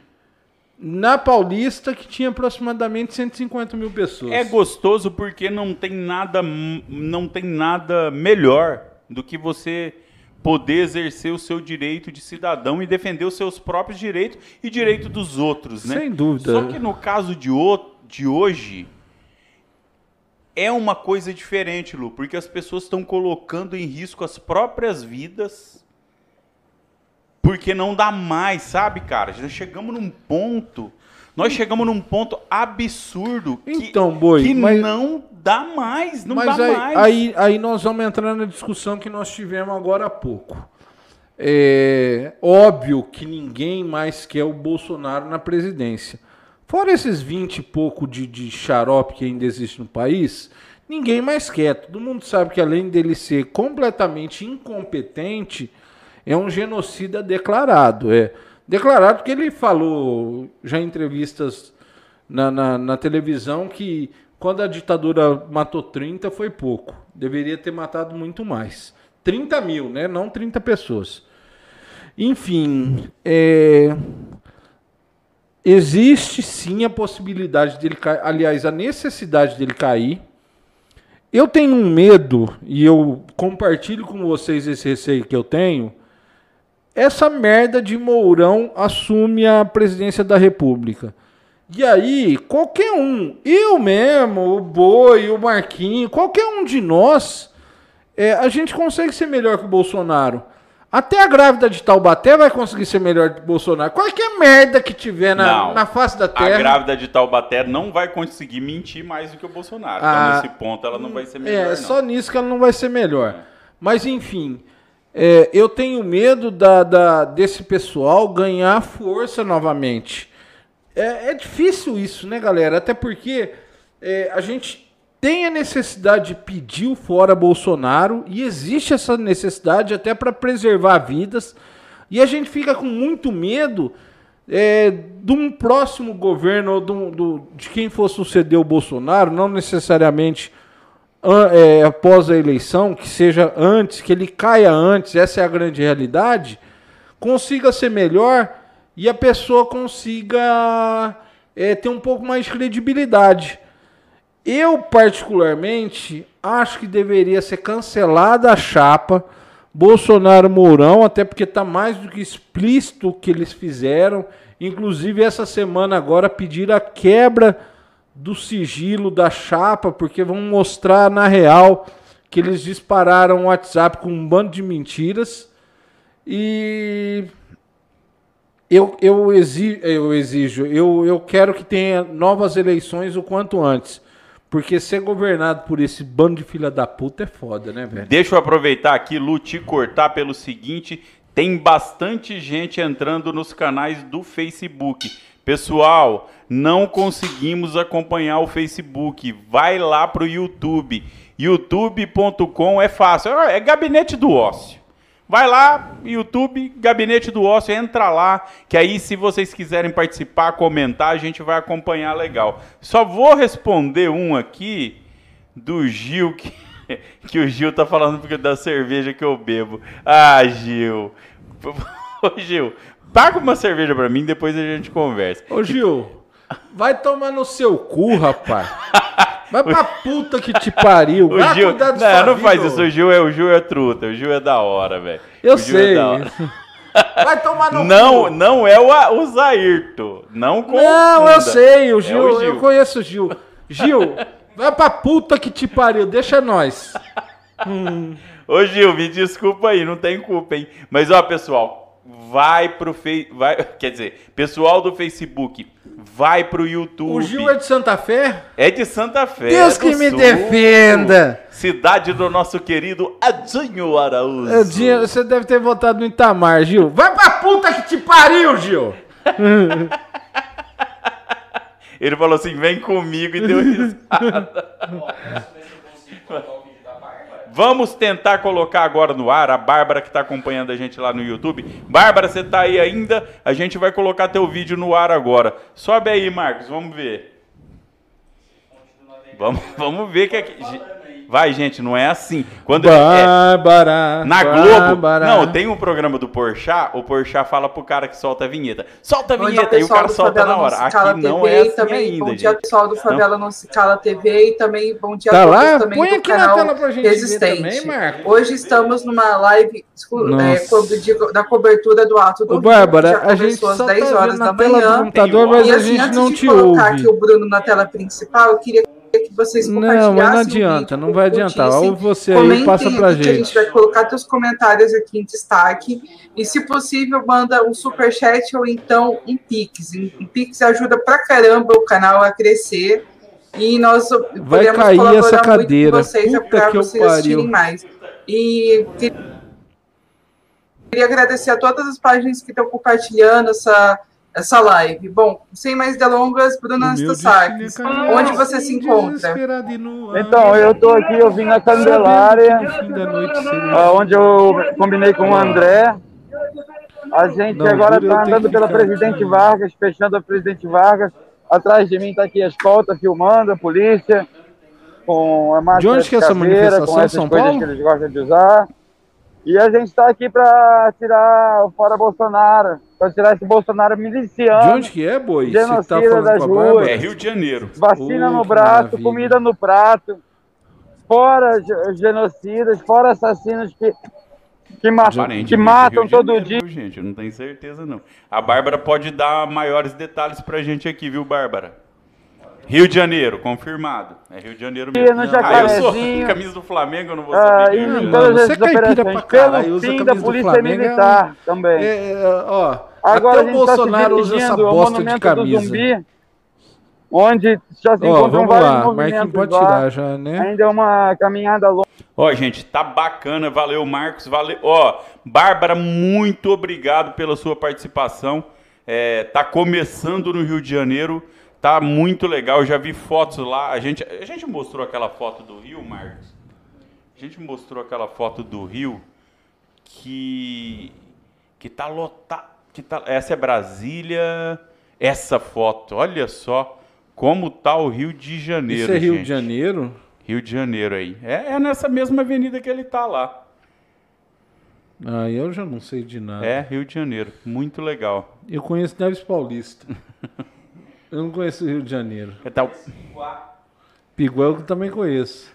na Paulista que tinha aproximadamente 150 mil pessoas. É gostoso porque não tem nada, não tem nada melhor do que você poder exercer o seu direito de cidadão e defender os seus próprios direitos e direito dos outros, né? Sem dúvida. Só que no caso de, o, de hoje é uma coisa diferente, Lu, porque as pessoas estão colocando em risco as próprias vidas porque não dá mais, sabe, cara? Já chegamos num ponto nós chegamos num ponto absurdo que, então, boi, que mas, não dá mais, não mas dá aí, mais. Aí, aí nós vamos entrar na discussão que nós tivemos agora há pouco. É óbvio que ninguém mais quer o Bolsonaro na presidência. Fora esses 20 e pouco de, de xarope que ainda existe no país, ninguém mais quer. Todo mundo sabe que além dele ser completamente incompetente, é um genocida declarado. É declarado que ele falou já em entrevistas na, na, na, televisão que quando a ditadura matou 30 foi pouco. Deveria ter matado muito mais. 30 mil, né? Não 30 pessoas. Enfim, é... existe sim a possibilidade dele cair, aliás, a necessidade dele cair. Eu tenho um medo, e eu compartilho com vocês esse receio que eu tenho, essa merda de Mourão assume a presidência da República. E aí, qualquer um, eu mesmo, o Boi, o Marquinho, qualquer um de nós, é, a gente consegue ser melhor que o Bolsonaro. Até a grávida de Taubaté vai conseguir ser melhor que o Bolsonaro. Qualquer merda que tiver na, na face da terra. A grávida de Taubaté não vai conseguir mentir mais do que o Bolsonaro. Então, ah, então, nesse ponto, ela não vai ser melhor. É, não. só nisso que ela não vai ser melhor. É. Mas, enfim. É, eu tenho medo da, da, desse pessoal ganhar força novamente. É, é difícil isso, né, galera? Até porque é, a gente tem a necessidade de pedir o fora Bolsonaro e existe essa necessidade até para preservar vidas. E a gente fica com muito medo é, de um próximo governo ou do, do, de quem for suceder o Bolsonaro, não necessariamente é, após a eleição, que seja antes, que ele caia antes, essa é a grande realidade, consiga ser melhor e a pessoa consiga é, ter um pouco mais de credibilidade. Eu, particularmente, acho que deveria ser cancelada a chapa Bolsonaro-Mourão, até porque está mais do que explícito o que eles fizeram. Inclusive, essa semana agora pediram a quebra do sigilo da chapa, porque vão mostrar na real que eles dispararam o WhatsApp com um bando de mentiras. E eu, eu, exijo, eu exijo, eu, eu quero que tenha novas eleições o quanto antes. Porque ser governado por esse bando de filha da puta é foda, né, velho? Deixa eu aproveitar aqui, Lu, te cortar pelo seguinte: tem bastante gente entrando nos canais do Facebook. Pessoal, não conseguimos acompanhar o Facebook. Vai lá para o YouTube. youtube.com é fácil. É gabinete do ócio. Vai lá, YouTube, Gabinete do Ócio, entra lá, que aí se vocês quiserem participar, comentar, a gente vai acompanhar legal. Só vou responder um aqui do Gil, que, que o Gil tá falando porque da cerveja que eu bebo. Ah, Gil. Ô, Gil, Paga uma cerveja pra mim, depois a gente conversa. Ô Gil, vai tomar no seu cu, rapaz. Vai pra puta que te pariu. O vai Gil, não, não vida, faz isso. O Gil, é, o Gil é truta. O Gil é da hora, velho. Eu o sei. É vai tomar no não, cu. Não é o, o Zairto. Não confunda. Não, eu sei. O Gil, é o Gil. eu conheço o Gil. Gil, vai pra puta que te pariu. Deixa nós. Hum. Ô Gil, me desculpa aí. Não tem culpa, hein. Mas, ó, pessoal vai pro Face, vai, quer dizer, pessoal do Facebook, vai pro YouTube. O Gil é de Santa Fé? É de Santa Fé. Deus que me Sul, defenda. Cidade do nosso querido Adinho Araújo. Adinho, você deve ter votado no Itamar, Gil. Vai pra puta que te pariu, Gil. Ele falou assim: "Vem comigo" e deu risada. Vamos tentar colocar agora no ar a Bárbara que está acompanhando a gente lá no YouTube. Bárbara, você está aí ainda? A gente vai colocar teu vídeo no ar agora. Sobe aí, Marcos, vamos ver. Vamos, vamos ver que aqui. Vai, gente, não é assim. Quando Bárbara. é, na Bárbara. Globo, não, tem um programa do Porchat, o Porchat fala pro cara que solta a vinheta. Solta a dia, vinheta e o cara do solta Favela na hora. Não Aqui não TV, é assim também, ainda, Bom dia, gente. pessoal do Favela Não Se Cala TV e também bom dia Tá a todos lá? também Põe do aqui na canal tela pra gente ver Resistente. também, Marco. Hoje estamos numa live é, da cobertura do ato do Ô, Bárbara, a gente às tá 10 horas vendo da manhã. computador, mas E a assim, gente antes não de te colocar ouve. aqui o Bruno na tela principal, eu queria que vocês Não, compartilhassem mas não adianta, vídeo, não vai adiantar. Ou você aí passa pra que a gente. gente vai colocar teus comentários aqui em destaque. E, se possível, manda um superchat ou então um Pix. Um Pix ajuda pra caramba o canal a crescer. E nós Vai podemos cair colaborar essa muito cadeira. com vocês Puta vocês pariu. assistirem mais. E queria agradecer a todas as páginas que estão compartilhando essa, essa live. Bom, sem mais delongas, Bruna destino é onde você se assim, encontra? e no ar, Então, eu tô aqui ouvindo a Candelária, sabendo que o fim da noite seria- ah, onde eu combinei com o André. A gente Não, agora eu tá tenho andando pela Presidente. Vargas, fechando a Presidente Vargas. Atrás de mim tá aqui a escolta filmando, a polícia, com a máscara De onde que é essa caveira, manifestação? com essas São coisas Paulo? que eles gostam de usar. E a gente tá aqui para tirar o fora Bolsonaro, para tirar esse Bolsonaro miliciano. De onde que é, boi? Tá Genocida falando das ruas. Bárbara? É Rio de Janeiro. Vacina Oh, no braço, maravilha. comida no prato. Fora ge- genocidas, fora assassinos que, que, ma que matam Rio de todo Janeiro, dia. Gente, eu não tenho certeza, não. A Bárbara pode dar maiores detalhes pra gente aqui, viu, Bárbara? Rio de Janeiro, confirmado. É Rio de Janeiro mesmo. no ah, eu sou camisa do Flamengo, eu não vou Ah, saber. e quem é. mano, todas você as é caipira pra caralho, pelo usa camisa da do polícia Flamengo, é militar também. É, é, ó, Agora até a o gente tá se Bolsonaro usa essa dirigindo ao bosta de monumento do camisa. zumbi, onde já se Ó, encontram vários lá, movimentos pode lá. tirar já, né? Ainda é uma caminhada longa. Ó, gente, tá bacana. Valeu, Marcos. Valeu. Ó, Bárbara, muito obrigado pela sua participação. É, tá começando no Rio de Janeiro. Tá muito legal. Já vi fotos lá. A gente, a gente mostrou aquela foto do Rio, Marcos? A gente mostrou aquela foto do Rio que que tá lotado, que tá, essa é Brasília, essa foto. Olha só como tá o Rio de Janeiro, Isso é Rio gente. de Janeiro? Rio de Janeiro aí. É, é nessa mesma avenida que ele tá lá. Ah, eu já não sei de nada. É, Rio de Janeiro. Muito legal. Eu conheço Neves Paulista. eu não conheço Rio de Janeiro. É, o- Piguel eu também conheço.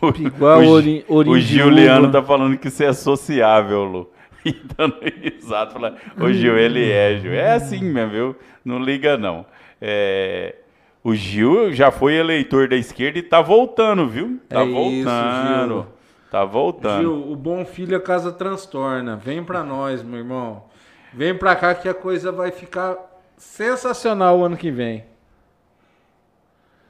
o, Piguá, o o. Giuliano tá falando que você é sociável, Lu. E dando risada, falando, o Gil, ele é, Gil. É assim mesmo, viu? Não liga, não. É, o Gil já foi eleitor da esquerda e tá voltando, viu? Tá É isso, voltando. Gil. Tá voltando. Gil, o bom filho a casa transtorna. Vem pra nós, meu irmão. Vem pra cá que a coisa vai ficar sensacional o ano que vem.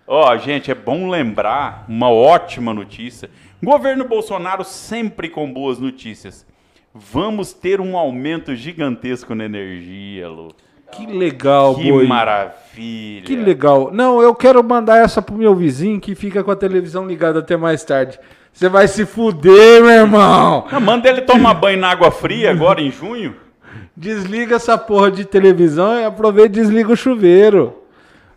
Ó, gente, é bom lembrar uma ótima notícia. Governo Bolsonaro sempre com boas notícias. Vamos ter um aumento gigantesco na energia, Lu. Que legal, Que maravilha. Que legal. Não, eu quero mandar essa pro meu vizinho que fica com a televisão ligada até mais tarde. Você vai se fuder, meu irmão. Ah, manda ele tomar banho na água fria agora em junho. Desliga essa porra de televisão e aproveita e desliga o chuveiro.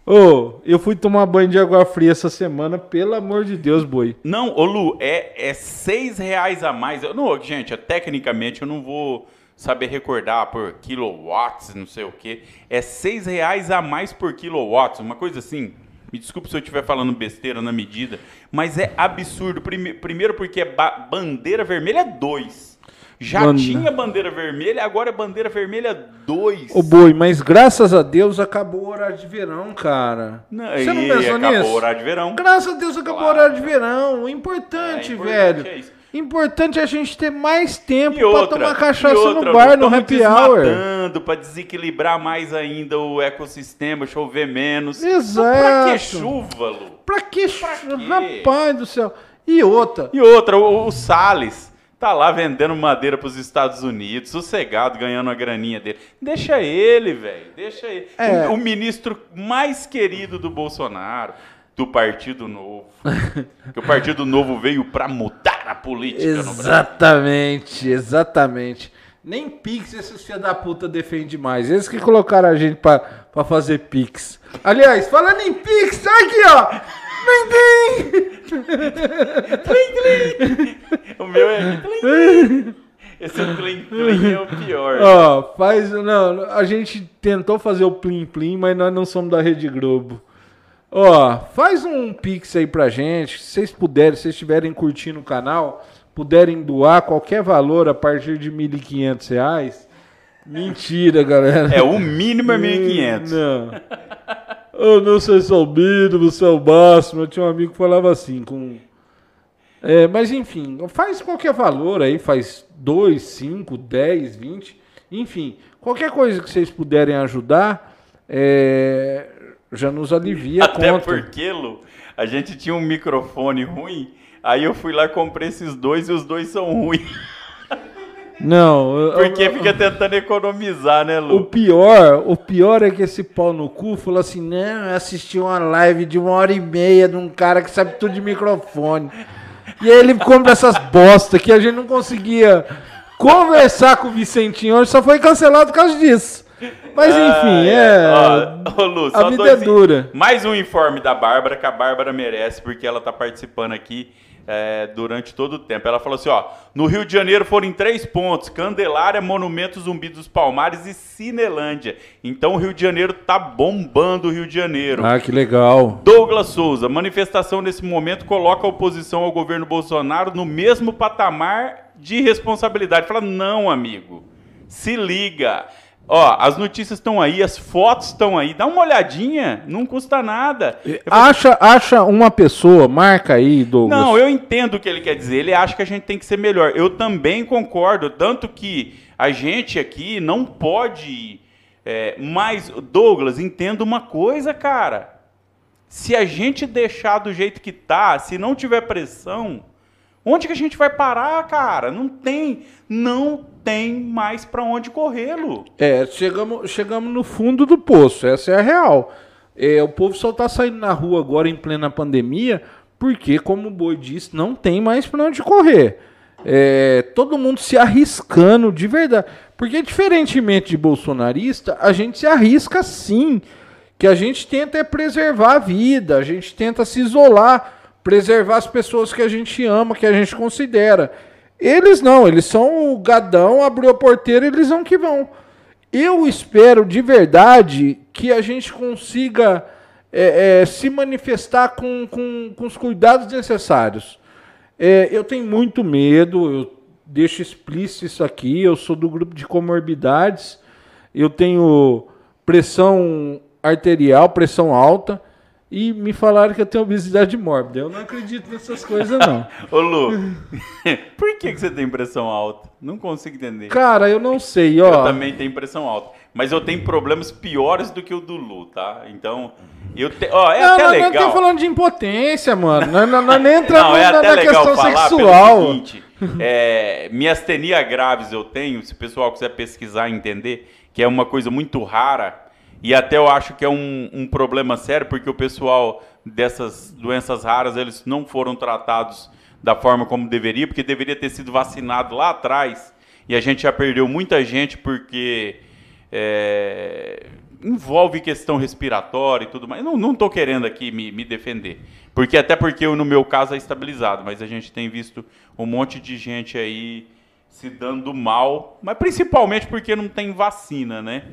Ô, eu fui tomar banho de água fria essa semana, pelo amor de Deus, boi. Não, ô Lu, é, é seis reais a mais. Eu, não, gente, eu, tecnicamente eu não vou saber recordar por kilowatts, não sei o quê. É seis reais a mais por quilowatts, uma coisa assim. Me desculpe se eu estiver falando besteira na medida, mas é absurdo. Prime- primeiro porque é ba- bandeira vermelha 2. Já tinha bandeira vermelha, agora é bandeira vermelha 2. Ô, boi, mas graças a Deus acabou o horário de verão, cara. Você não pensou acabou nisso? o horário de verão. Graças a Deus acabou Claro. o horário de verão. O importante, É, importante velho. é isso. Importante é a gente ter mais tempo pra outra, tomar cachaça outra, no bar, no happy hour. pra desequilibrar mais ainda o ecossistema, chover menos. Exato. Então, pra que chuva, Lu? Pra que? Quê? Rapaz do céu. E outra. E outra, o, o Salles tá lá vendendo madeira pros Estados Unidos, sossegado, ganhando a graninha dele. Deixa ele, velho, deixa ele. É. O, o ministro mais querido do Bolsonaro, do Partido Novo. que o Partido Novo veio pra mudar a política no Brasil. Exatamente, exatamente. Nem Pix esses filha da puta defende mais. Eles que colocaram a gente pra fazer Pix. Aliás, falando em Pix, tá aqui, ó. O meu é tlim, Esse plim plim é o pior. Ó, faz. Não, a gente tentou fazer o plim plim, mas nós não somos da Rede Globo. Ó, faz um pix aí pra gente. Se vocês puderem, se vocês estiverem curtindo o canal, puderem doar qualquer valor a partir de 1.500 reais. Mentira, galera. É, o mínimo é 1.500. Não. Eu não sei se é o mínimo, se é o máximo. Eu tinha um amigo que falava assim, com. É, mas enfim, faz qualquer valor aí, faz 2, 5, 10, 20, enfim, qualquer coisa que vocês puderem ajudar, é, já nos alivia Até conta. porque, Lu, a gente tinha um microfone ruim, aí eu fui lá e comprei esses dois e os dois são ruins. Não, eu- Porque eu- fica tentando economizar, né, O Lu? pior, o pior é que esse pau no cu falou assim: não, eu assisti uma live de uma hora e meia de um cara que sabe tudo de microfone. E aí ele compra essas bosta que a gente não conseguia conversar com o Vicentinho hoje, só foi cancelado por causa disso. Mas enfim, Ah, é. Ó, ô, Lu, a vida dois é dura. Mais um informe da Bárbara, que a Bárbara merece, porque ela tá participando aqui é, durante todo o tempo. Ela falou assim, ó, no Rio de Janeiro foram em três pontos, Candelária, Monumento Zumbi dos Palmares e Cinelândia. Então o Rio de Janeiro tá bombando o Rio de Janeiro. Ah, que legal. Douglas Souza, manifestação nesse momento coloca a oposição ao governo Bolsonaro no mesmo patamar de responsabilidade. Fala, não, amigo, se liga. Ó, as notícias estão aí, as fotos estão aí, dá uma olhadinha, não custa nada. Acha, acha uma pessoa, marca aí, Douglas. Não, eu entendo o que ele quer dizer. Ele acha que a gente tem que ser melhor. Eu também concordo, tanto que a gente aqui não pode. É, mas, Douglas, entenda uma coisa, cara. Se a gente deixar do jeito que tá, se não tiver pressão, onde que a gente vai parar, cara? Não tem, não tem mais pra onde correr, Lu. É, chegamos, chegamos no fundo do poço, essa é a real. É, o povo só tá saindo na rua agora em plena pandemia, porque, como o Boi disse, não tem mais pra onde correr. É, todo mundo se arriscando de verdade. Porque, diferentemente de bolsonarista, a gente se arrisca sim. Que a gente tenta é preservar a vida, a gente tenta se isolar, preservar as pessoas que a gente ama, que a gente considera. Eles não, eles são o gadão, abriu a porteira, eles vão que vão. Eu espero de verdade que a gente consiga é, é, se manifestar com, com, com os cuidados necessários. É, eu tenho muito medo, eu deixo explícito isso aqui. Eu sou do grupo de comorbidades, eu tenho pressão arterial, pressão alta. E me falaram que eu tenho obesidade mórbida. Eu não acredito nessas coisas, não. Ô, Lu, por que, que você tem pressão alta? Não consigo entender. Cara, eu não sei, Eu ó. também tenho pressão alta. Mas eu tenho problemas piores do que o do Lu, tá? Então, eu te... Ó, é não, até não, não legal. tô falando de impotência, mano. Nós, nós, nós nem entramos Não, é na, até na legal questão falar sexual. pelo seguinte, é, miastenia graves eu tenho, se o pessoal quiser pesquisar e entender, que é uma coisa muito rara, e até eu acho que é um, um problema sério, porque o pessoal dessas doenças raras, eles não foram tratados da forma como deveria, porque deveria ter sido vacinado lá atrás, e a gente já perdeu muita gente porque é, envolve questão respiratória e tudo mais. Não, tô querendo aqui me, me defender. Porque até porque eu, no meu caso é estabilizado, mas a gente tem visto um monte de gente aí se dando mal, mas principalmente porque não tem vacina, né?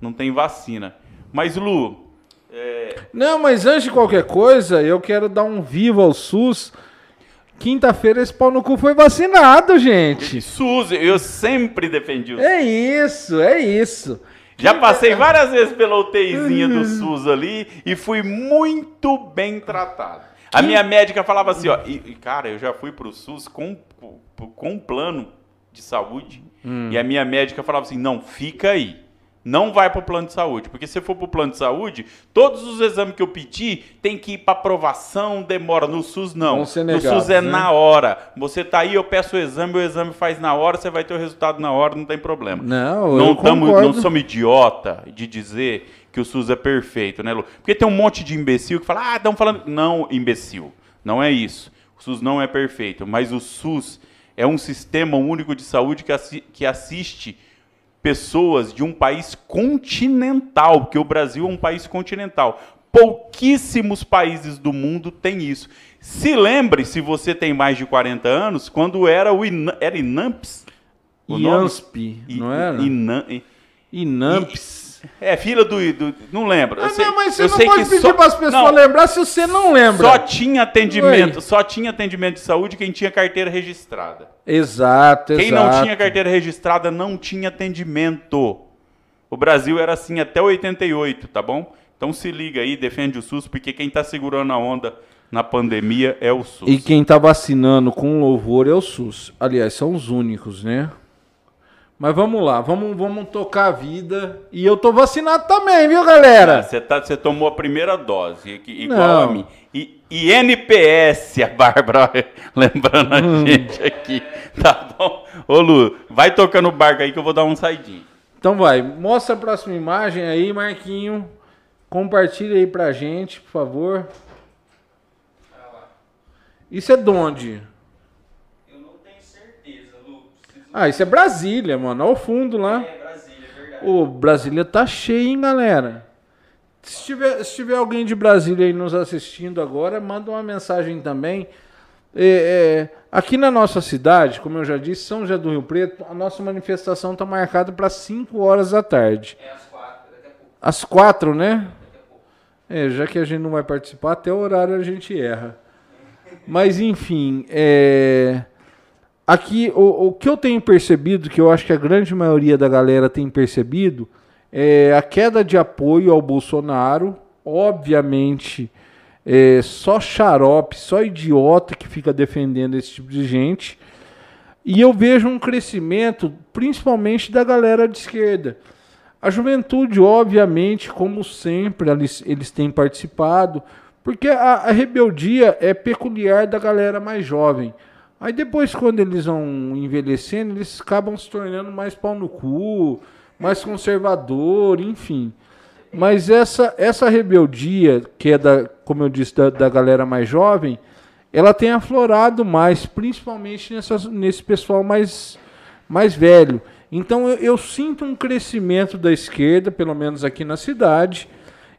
Não tem vacina. Mas, Lu, é, Não, mas antes de qualquer coisa, eu quero dar um vivo ao SUS. Quinta-feira esse pau no cu foi vacinado, gente. SUS, eu sempre defendi o SUS. É isso, é isso. Já passei várias vezes pela UTIzinha do SUS ali e fui muito bem tratado. A minha médica falava assim, ó, e, cara, eu já fui pro SUS com, com um plano de saúde e a minha médica falava assim, não, fica aí. Não vai para o plano de saúde, porque se for para o plano de saúde, todos os exames que eu pedi tem que ir para aprovação, demora. No SUS não. Ser no negados, SUS é né? na hora. Você tá aí, eu peço o exame, o exame faz na hora, você vai ter o resultado na hora, não tem problema. Não, não eu tamo, concordo. não somos idiota de dizer que o SUS é perfeito, né, Lu? Porque tem um monte de imbecil que fala, ah, estão falando. Não, imbecil. Não é isso. O SUS não é perfeito, mas o SUS é um sistema único de saúde que, assi- que assiste pessoas de um país continental, porque o Brasil é um país continental. pouquíssimos países do mundo têm isso. Se lembre, se você tem mais de 40 anos, quando era o Ina, era Inamps? O? IANSP, não era? Inan, Inamps. É, filha do, do- Não lembro. Eu Ah, sei- não, mas você eu não sei pode que pedir só- para as pessoas não, lembrar se você não lembra. Só tinha atendimento, Oi. só tinha atendimento de saúde quem tinha carteira registrada. Exato, exato. Quem não tinha carteira registrada não tinha atendimento. O Brasil era assim até 88, tá bom? Então se liga aí, defende o SUS, porque quem tá segurando a onda na pandemia é o SUS. E quem tá vacinando com louvor é o SUS. Aliás, são os únicos, né? Mas vamos lá, vamos, vamos tocar a vida. E eu tô vacinado também, viu, galera? Você tá, você tomou a primeira dose, igual Não. a mim. E, e NPS, a Bárbara lembrando a Hum. gente aqui. Tá bom? Ô Lu, vai tocando o barco aí que eu vou dar um saidinho. Então vai, mostra a próxima imagem aí, Marquinho. Compartilha aí pra gente, por favor. Isso é de onde? Eu não tenho certeza, Lu. Preciso... Ah, isso é Brasília, mano. Olha o fundo lá. Brasília, é verdade. Ô, Brasília tá cheio, hein, galera? Se tiver, se tiver alguém de Brasília aí nos assistindo agora, manda uma mensagem também. É, é, aqui na nossa cidade, como eu já disse, São José do Rio Preto, a nossa manifestação está marcada para 5 horas da tarde. É às quatro, daqui a pouco. Às 4, né? É, já que a gente não vai participar, até o horário a gente erra. Mas enfim, é... aqui o, o que eu tenho percebido, que eu acho que a grande maioria da galera tem percebido, é a queda de apoio ao Bolsonaro. Obviamente, é só xarope, só idiota que fica defendendo esse tipo de gente. E eu vejo um crescimento, principalmente da galera de esquerda. A juventude, obviamente, como sempre, eles, eles têm participado, porque a, a rebeldia é peculiar da galera mais jovem. Aí depois, quando eles vão envelhecendo, eles acabam se tornando mais pau no cu, mais conservador, enfim. Mas essa, essa rebeldia, que é da, como eu disse, da, da galera mais jovem, ela tem aflorado mais, principalmente nessas, nesse pessoal mais, mais velho. Então eu, eu sinto um crescimento da esquerda, pelo menos aqui na cidade,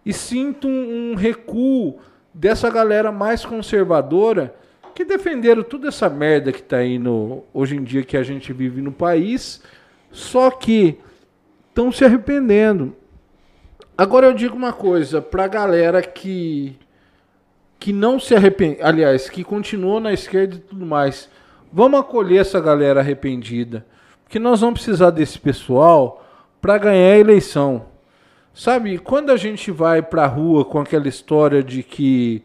e sinto um, um recuo dessa galera mais conservadora que defenderam toda essa merda que está aí no, hoje em dia que a gente vive no país, só que estão se arrependendo. Agora eu digo uma coisa pra galera que que não se arrepende, aliás, que continuou na esquerda e tudo mais. Vamos acolher essa galera arrependida, porque nós vamos precisar desse pessoal para ganhar a eleição. Sabe, quando a gente vai pra rua com aquela história de que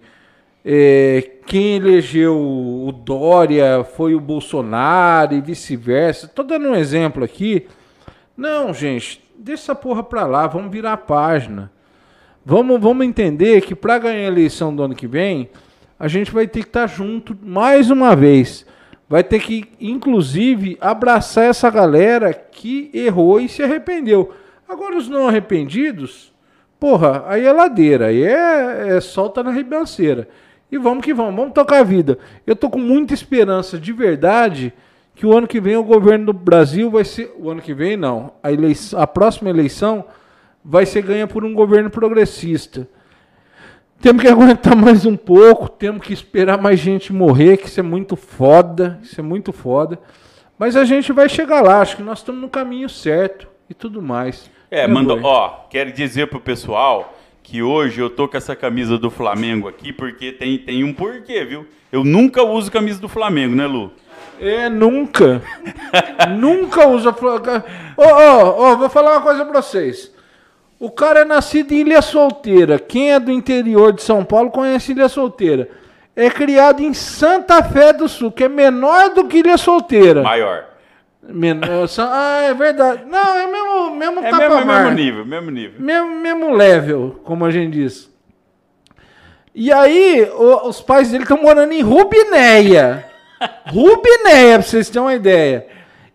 é, quem elegeu o Dória foi o Bolsonaro e vice-versa, tô dando um exemplo aqui. Não, gente, deixa essa porra pra lá, vamos virar a página. Vamos, vamos entender que para ganhar a eleição do ano que vem, a gente vai ter que estar junto mais uma vez. Vai ter que, inclusive, abraçar essa galera que errou e se arrependeu. Agora, os não arrependidos, porra, aí é ladeira, aí é, é solta na ribanceira. E vamos que vamos, vamos tocar a vida. Eu tô com muita esperança de verdade que o ano que vem o governo do Brasil vai ser. O ano que vem, não. A, eleição, a próxima eleição vai ser ganha por um governo progressista. Temos que aguentar mais um pouco, temos que esperar mais gente morrer, que isso é muito foda, isso é muito foda. Mas a gente vai chegar lá, acho que nós estamos no caminho certo e tudo mais. É, mandou, ó, quero dizer pro pessoal que hoje eu tô com essa camisa do Flamengo aqui porque tem, tem um porquê, viu? Eu nunca uso camisa do Flamengo, né, Lu? É, nunca. nunca usa. Ó, ó, ó, vou falar uma coisa pra vocês. O cara é nascido em Ilha Solteira. Quem é do interior de São Paulo conhece Ilha Solteira. É criado em Santa Fé do Sul, que é menor do que Ilha Solteira. Maior. Sa- ah, é verdade. Não, é mesmo, mesmo É mesmo, mesmo nível, mesmo nível. Mesmo, mesmo level, como a gente diz. E aí, o- os pais dele estão morando em Rubinéia. Rubinéia, pra vocês terem uma ideia.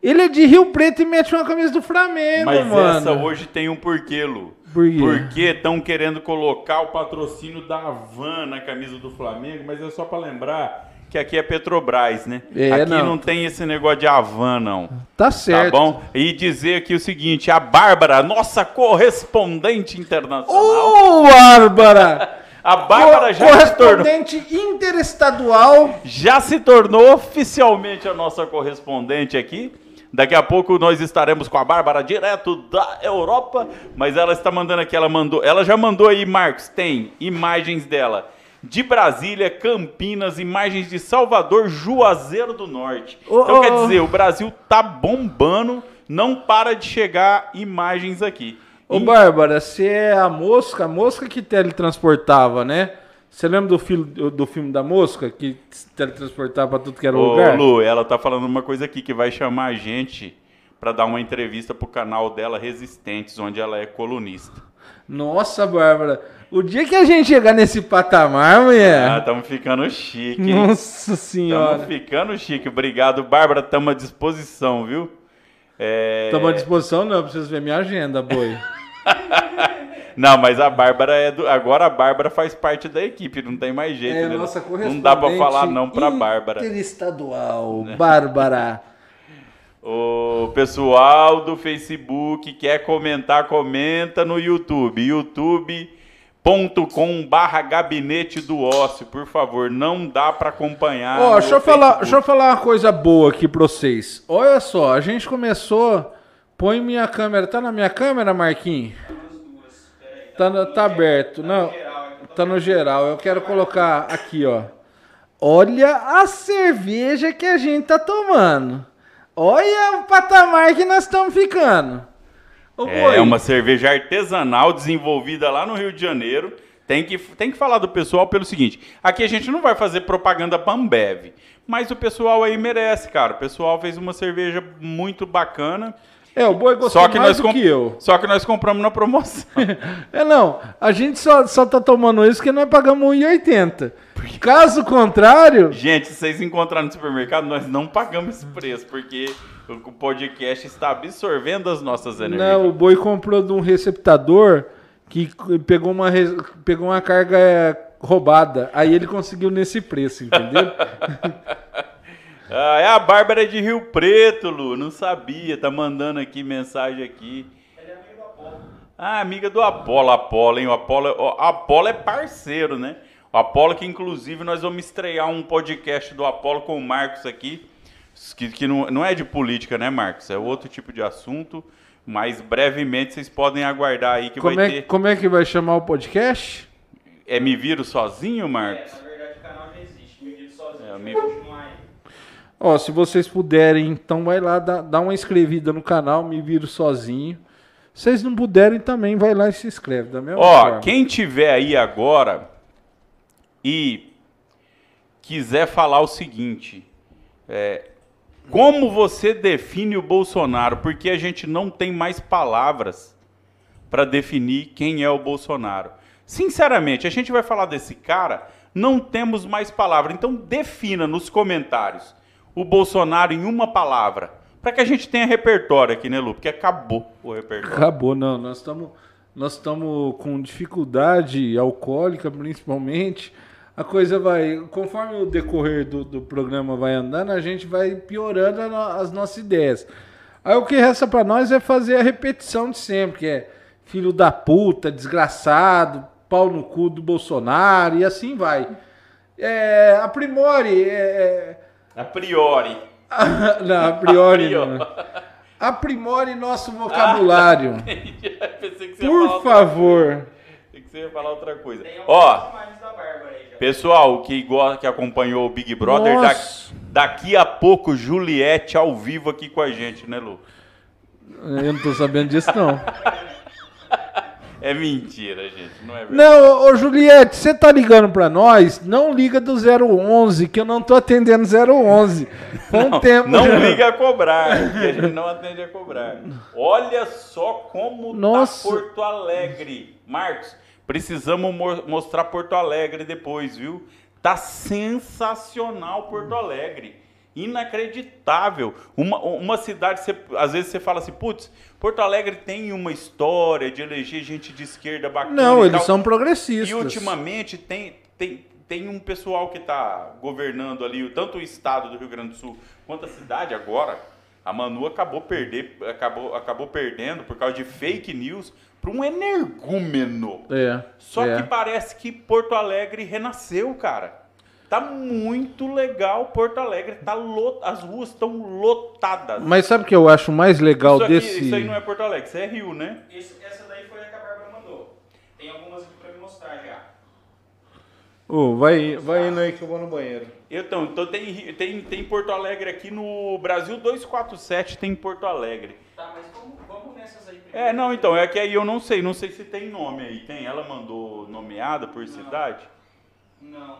Ele é de Rio Preto e mete uma camisa do Flamengo, Mas mano. essa hoje tem um porquê, Lu. Por quê? Porque estão querendo colocar o patrocínio da Havan na camisa do Flamengo, mas é só pra lembrar que aqui é Petrobras, né? É, aqui não. não. tem esse negócio de Havan, não. Tá certo. Tá bom? E dizer aqui o seguinte, a Bárbara, nossa correspondente internacional, Ô, Bárbara! A Bárbara já se tornou, correspondente interestadual. já se tornou oficialmente a nossa correspondente aqui. Daqui a pouco nós estaremos com a Bárbara direto da Europa, mas ela está mandando aqui, ela mandou, ela já mandou aí, Marcos, tem imagens dela de Brasília, Campinas, imagens de Salvador, Juazeiro do Norte. Ô, então ô, quer dizer, o Brasil tá bombando, não para de chegar imagens aqui. Ô, E- Bárbara, se é a mosca, a mosca que teletransportava, né? Você lembra do, fil- do filme da mosca que teletransportava pra tudo que era Ô, lugar? Lu, ela tá falando uma coisa aqui que vai chamar a gente para dar uma entrevista pro canal dela Resistentes, onde ela é colunista. Nossa, Bárbara, o dia que a gente chegar nesse patamar, Ah, mulher. estamos ficando chique. hein? Nossa Estamos senhora. ficando chique. Obrigado, Bárbara. Estamos à disposição, viu? É... Estamos à disposição, não, pra vocês verem minha agenda, boi. Não, mas a Bárbara é do. Agora a Bárbara faz parte da equipe, não tem mais jeito. É né? nossa correspondente Não dá pra falar não pra Bárbara. Interestadual, Bárbara. O pessoal do Facebook quer comentar, comenta no YouTube. youtube.com barra gabinete do ócio, por favor, não dá pra acompanhar. Ó, deixa eu, falar, deixa eu falar uma coisa boa aqui pra vocês. Olha só, a gente começou. Põe minha câmera. Tá na minha câmera, Marquinhos? Tá, no- tá aberto. Não, tá no geral. Eu quero colocar aqui, ó. Olha a cerveja que a gente tá tomando. Olha o patamar que nós estamos ficando. Ô, É boi, uma cerveja artesanal desenvolvida lá no Rio de Janeiro. Tem que, tem que falar do pessoal pelo seguinte: aqui a gente não vai fazer propaganda pra Ambev, mas o pessoal aí merece, cara. O pessoal fez uma cerveja muito bacana. É, o boi gostou Só que, mais nós do que eu. só que nós compramos na promoção. É, não. A gente só, só tá tomando isso porque nós pagamos 1,80. Caso contrário, gente, se vocês encontrarem no supermercado, nós não pagamos esse preço, porque o podcast está absorvendo as nossas energias. não, o boi comprou de um receptador que pegou uma, pegou uma carga é, roubada. Aí ele conseguiu nesse preço, entendeu? Ah, é a Bárbara de Rio Preto, Lu. Não sabia. Tá mandando aqui mensagem aqui. Ah, amiga do Apolo. Apolo, hein? O Apolo, o Apolo é parceiro, né? O Apolo que, inclusive, nós vamos estrear um podcast do Apolo com o Marcos aqui. Que, que não, não é de política, né, Marcos? É outro tipo de assunto. Mas brevemente vocês podem aguardar aí que como, vai é, ter. como é que vai chamar o podcast? É Me Viro Sozinho, Marcos? Na verdade, o canal já existe, me viro sozinho. É, me-. Ó, se vocês puderem, então vai lá, dá, dá uma inscrevida no canal, me viro sozinho. Se vocês não puderem também, vai lá e se inscreve da mesma Ó, forma. quem tiver aí agora e quiser falar o seguinte, é, como você define o Bolsonaro? Porque a gente não tem mais palavras para definir quem é o Bolsonaro. Sinceramente, a gente vai falar desse cara, não temos mais palavras. Então defina nos comentários o Bolsonaro em uma palavra, para que a gente tenha repertório aqui, né, Lu? Porque acabou o repertório. Acabou, não. Nós estamos nós estamos com dificuldade alcoólica, principalmente. A coisa vai, conforme o decorrer do, do programa vai andando, a gente vai piorando a as nossas ideias. Aí o que resta para nós é fazer a repetição de sempre, que é filho da puta, desgraçado, pau no cu do Bolsonaro e assim vai. É, aprimore. é, A priori. não, a priori. A priori. Aprimore nosso vocabulário. Falar Por favor. Pensei que você ia falar outra coisa. Tem Ó, pessoal que, gosta, que acompanhou o Big Brother, da- daqui a pouco Juliette ao vivo aqui com a gente, né, Lu? Eu não tô sabendo disso, não. É mentira, gente, não é verdade. Não, ô Juliette, você tá ligando pra nós? Não liga do 011, que eu não tô atendendo 011. Foi um tempo. Não já. liga a cobrar, que a gente não atende a cobrar. Olha só como Nossa. tá Porto Alegre. Marcos, precisamos mo- mostrar Porto Alegre depois, viu? Tá sensacional Porto Alegre. Inacreditável. Uma, uma cidade, você- às vezes você fala assim, putz, Porto Alegre tem uma história de eleger gente de esquerda bacana. Não, eles são progressistas. E ultimamente tem, tem, tem um pessoal que está governando ali, tanto o estado do Rio Grande do Sul quanto a cidade agora. A Manu acabou, perder, acabou, acabou perdendo por causa de fake news para um energúmeno. É. Só é. que parece que Porto Alegre renasceu, cara. Tá muito legal Porto Alegre. Tá lot... As ruas estão lotadas. Mas sabe o que eu acho mais legal isso, aqui- desse. isso aí não é Porto Alegre, isso é Rio, né? Esse- essa daí foi a que a Bárbara mandou. Tem algumas aqui pra me mostrar já. Ô, vai, vai indo aí que eu vou no banheiro. Então, então tem, tem, tem Porto Alegre aqui no Brasil 247, tem Porto Alegre. Tá, mas vamos, vamos nessas aí primeiro. É, não, então, é que aí eu não sei, não sei se tem nome aí. Tem? Ela mandou nomeada por cidade? Não.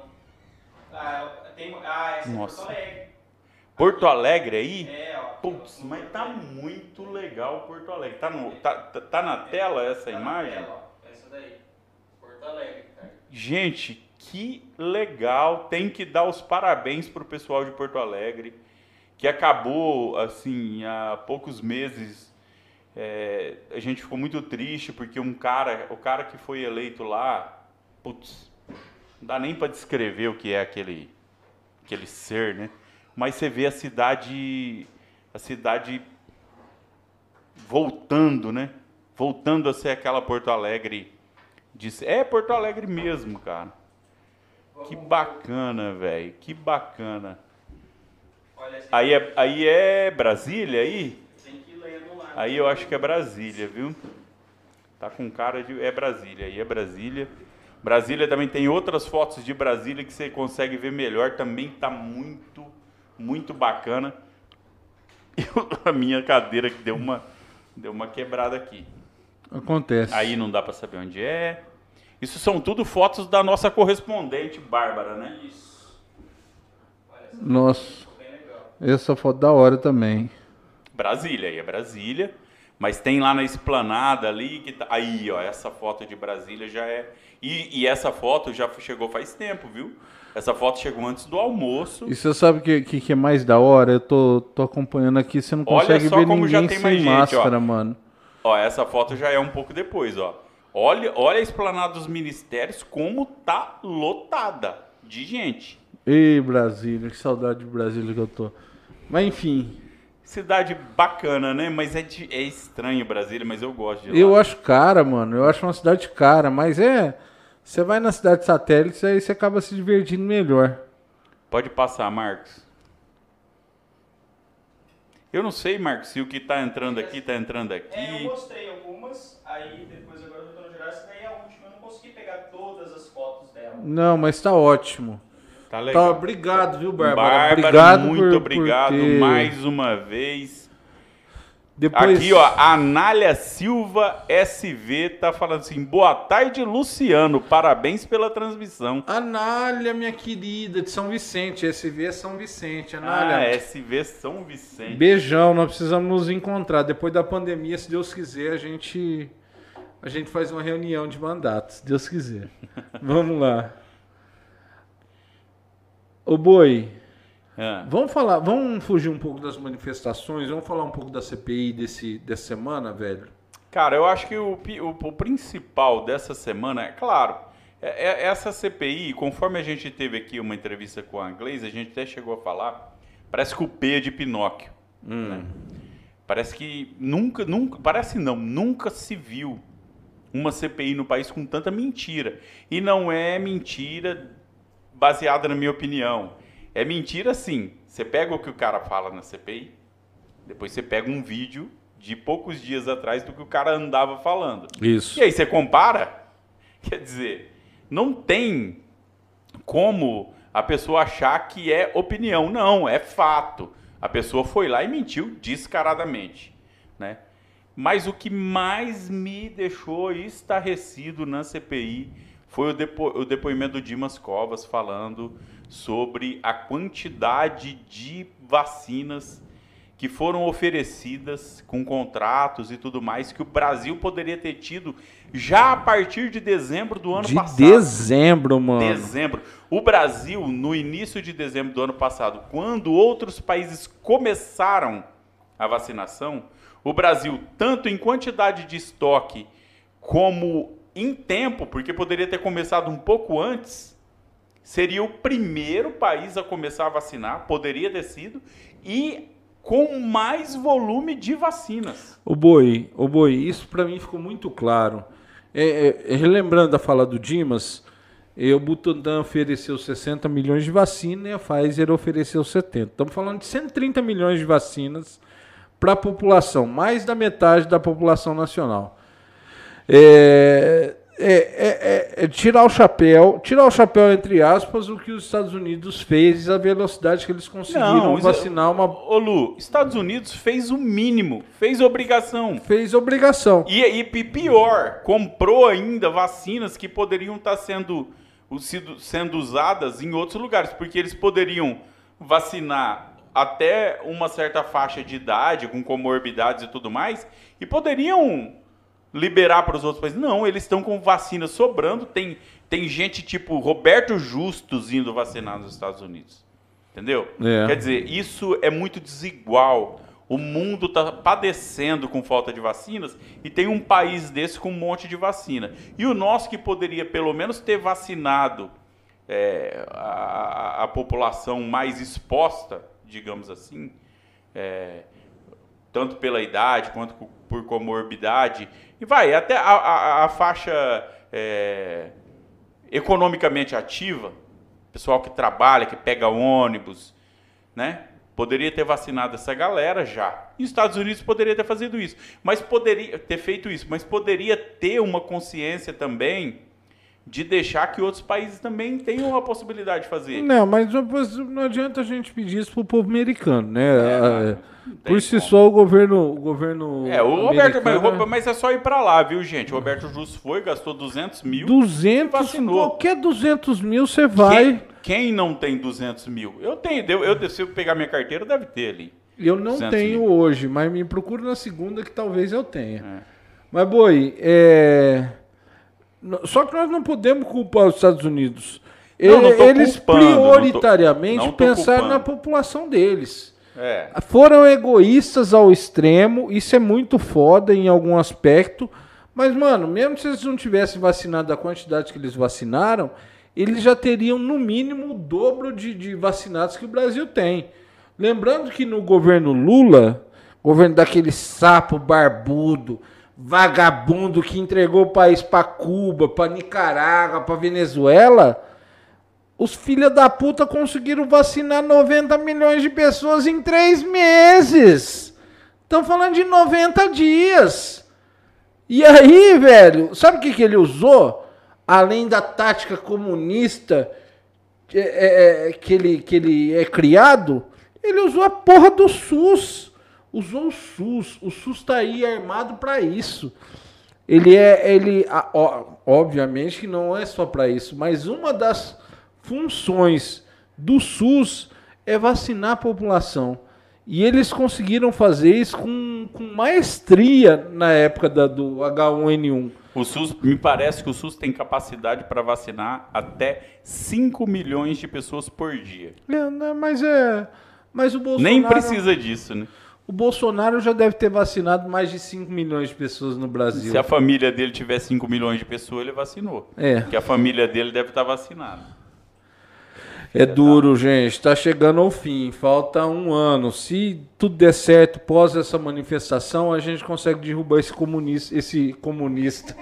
Ah, tem, ah essa Nossa. é Porto Alegre. Porto Alegre aí? É, ó. Putz, mas tá muito legal Porto Alegre. Tá, no, tá, tá, tá na tela essa Tá na imagem? tela, ó. Essa daí. Porto Alegre, cara. Gente, que legal. Tem que dar os parabéns pro pessoal de Porto Alegre, que acabou, assim, há poucos meses. é, a gente ficou muito triste porque um cara, o cara que foi eleito lá, putz, não dá nem para descrever o que é aquele, aquele ser, né? Mas você vê a cidade, a cidade voltando, né? Voltando a ser aquela Porto Alegre de É Porto Alegre mesmo, cara. Que bacana, velho. Que bacana. Aí é, aí é Brasília aí? Tem que ir lendo lá. Aí eu acho que é Brasília, viu? Tá com cara de. É Brasília, aí é Brasília. Brasília também tem outras fotos de Brasília que você consegue ver melhor. Também tá muito, muito bacana. Eu- a minha cadeira que deu uma, deu uma quebrada aqui. Acontece. Aí não dá pra saber onde é. Isso são tudo fotos da nossa correspondente Bárbara, né? Isso. Olha Nossa, essa foto da hora também. Brasília, aí é Brasília. Mas tem lá na esplanada ali que tá. Aí, ó, essa foto de Brasília já é. E, e essa foto já chegou faz tempo, viu? Essa foto chegou antes do almoço. E você sabe o que, que, que é mais da hora? Eu tô, tô acompanhando aqui, você não Olha consegue só ver como já ninguém tem mais sem gente, ó. máscara, mano. Ó, essa foto já é um pouco depois, ó. Olha, olha a esplanada dos ministérios como tá lotada de gente. Ei, Brasília, que saudade de Brasília que eu tô. Mas enfim, Cidade bacana, né? Mas é, de- é estranho Brasília, mas eu gosto de lá. eu acho cara, mano. Eu acho uma cidade cara, mas é. Você vai na cidade satélite, aí você acaba se divertindo melhor. Pode passar, Marcos. Eu não sei, Marcos, se o que tá entrando aqui tá entrando É, eu aqui. mostrei algumas, aí depois agora essa daí é a última, eu não consegui pegar todas as fotos dela. Não, mas tá ótimo. Tá Tá, legal. obrigado, viu, Bárbara? Bárbara, obrigado muito por- por obrigado ter- mais uma vez. Depois... Aqui, ó, a Anália Silva SV tá falando assim: boa tarde, Luciano. Parabéns pela transmissão. Anália, minha querida, de São Vicente. SV é São Vicente, Anália. Ah, SV São Vicente. Beijão, nós precisamos nos encontrar. Depois da pandemia, se Deus quiser, a gente a gente faz uma reunião de mandatos, se Deus quiser. Vamos lá. Ô Boi, Ah, vamos falar, vamos fugir um pouco das manifestações, vamos falar um pouco da CPI desse, dessa semana, velho? Cara, eu acho que o, o- o principal dessa semana, é claro, é- é- essa CPI, conforme a gente teve aqui uma entrevista com a Glaze, a gente até chegou a falar, parece que o P é de Pinóquio. né? Parece que nunca, nunca, parece não, nunca se viu uma CPI no país com tanta mentira. E não é mentira baseada na minha opinião. É mentira sim. Você pega o que o cara fala na CPI, depois você pega um vídeo de poucos dias atrás do que o cara andava falando. Isso. E aí você compara, quer dizer, não tem como a pessoa achar que é opinião. Não, é fato. A pessoa foi lá e mentiu descaradamente, né? Mas o que mais me deixou estarrecido na CPI foi o, depo- o depoimento do Dimas Covas falando sobre a quantidade de vacinas que foram oferecidas com contratos e tudo mais que o Brasil poderia ter tido já a partir de dezembro do ano De passado. dezembro, mano. Dezembro. O Brasil, no início de dezembro do ano passado, quando outros países começaram a vacinação, o Brasil, tanto em quantidade de estoque como em tempo, porque poderia ter começado um pouco antes, seria o primeiro país a começar a vacinar, poderia ter sido, e com mais volume de vacinas. O boi, o boi, isso para mim ficou muito claro. É, é, relembrando a fala do Dimas, e o Butantan ofereceu 60 milhões de vacinas e a Pfizer ofereceu 70. Estamos falando de 130 milhões de vacinas para a população, mais da metade da população nacional. É, é, é, é, tirar o chapéu, tirar o chapéu entre aspas, o que os Estados Unidos fez, a velocidade que eles conseguiram Não, é- vacinar uma. Ô Lu, Estados Unidos fez o mínimo, fez obrigação. Fez obrigação. E, e pi- pior, comprou ainda vacinas que poderiam estar sendo, o- sido- sendo usadas em outros lugares, porque eles poderiam vacinar até uma certa faixa de idade, com comorbidades e tudo mais, e poderiam liberar para os outros países. Não, eles estão com vacina sobrando. Tem, tem gente tipo Roberto Justus indo vacinar nos Estados Unidos. Entendeu? É. Quer dizer, isso é muito desigual. O mundo está padecendo com falta de vacinas e tem um país desse com um monte de vacina. E o nosso que poderia pelo menos ter vacinado é, a, a população mais exposta, digamos assim, é, tanto pela idade quanto por comorbidade, e vai até a, a- a faixa é, economicamente ativa, pessoal que trabalha, que pega ônibus, né? Poderia ter vacinado essa galera já. E os Estados Unidos poderia ter feito isso, mas poderia ter feito isso, mas poderia ter uma consciência também de deixar que outros países também tenham a possibilidade de fazer. Não, mas não adianta a gente pedir isso pro povo americano, né? É, Ah, tem Por si como. só, o governo. O governo É, o Roberto, mas, americano- mas é só ir pra lá, viu, gente? O Roberto Justo foi, gastou 200 mil. 200, vacinou. qualquer 200 mil você vai. Quem, quem não tem 200 mil? Eu tenho, eu, eu, se eu pegar minha carteira, deve ter ali. Eu não 200 tenho mil. hoje, mas me procura na segunda que talvez eu tenha. É. Mas, Boi, é... só que nós não podemos culpar os Estados Unidos. Não, não Eles culpando, não tô- prioritariamente não tô pensaram culpando. na população deles. É. Foram egoístas ao extremo, isso é muito foda em algum aspecto. Mas, mano, mesmo se eles não tivessem vacinado a quantidade que eles vacinaram, eles já teriam no mínimo o dobro de, de vacinados que o Brasil tem. Lembrando que no governo Lula, governo daquele sapo barbudo, vagabundo que entregou o país para Cuba, para Nicarágua, para Venezuela, os filha da puta conseguiram vacinar 90 milhões de pessoas em três meses. Estão falando de 90 dias. E aí, velho, sabe o que, que ele usou? Além da tática comunista é, é, é, que, ele, que ele é criado, ele usou a porra do SUS. Usou o SUS. O SUS tá aí armado para isso. Ele é, ele, ó, obviamente que não é só para isso, mas uma das funções do SUS é vacinar a população. E eles conseguiram fazer isso com, com maestria na época da, do H1N1. O SUS, me parece que o SUS tem capacidade para vacinar até 5 milhões de pessoas por dia. É, né, mas é. Mas o Bolsonaro. Nem precisa disso, né? O Bolsonaro já deve ter vacinado mais de 5 milhões de pessoas no Brasil. Se a família dele tiver 5 milhões de pessoas, ele vacinou. É. Porque a família dele deve estar vacinada. É duro, gente. Tá chegando ao fim. Falta um ano. Se tudo der certo pós essa manifestação, a gente consegue derrubar esse comunista. Esse comunista.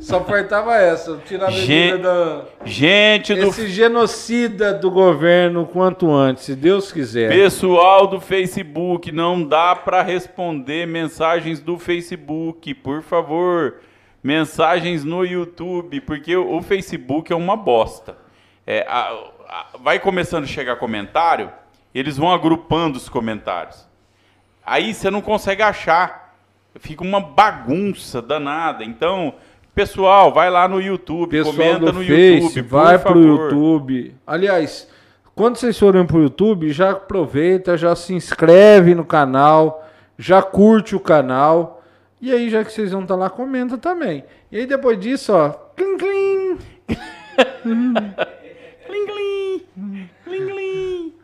Só faltava essa. Tirar a Gen- medida da. Gente do Esse genocida do governo quanto antes, se Deus quiser. pessoal do Facebook, não dá para responder mensagens do Facebook, por favor. Mensagens no YouTube, porque o, o Facebook é uma bosta. É, a- a- vai começando a chegar comentário, eles vão agrupando os comentários. Aí você não consegue achar. Fica uma bagunça danada. Então, pessoal, vai lá no YouTube, Pessoal comenta no Face, YouTube, vai por pro favor. YouTube. Aliás, quando vocês forem pro YouTube, já aproveita, já se inscreve no canal, já curte o canal. E aí, já que vocês vão estar lá, comenta também. E aí, depois disso, ó. Clim, clim. Clim, clim, clim, clim.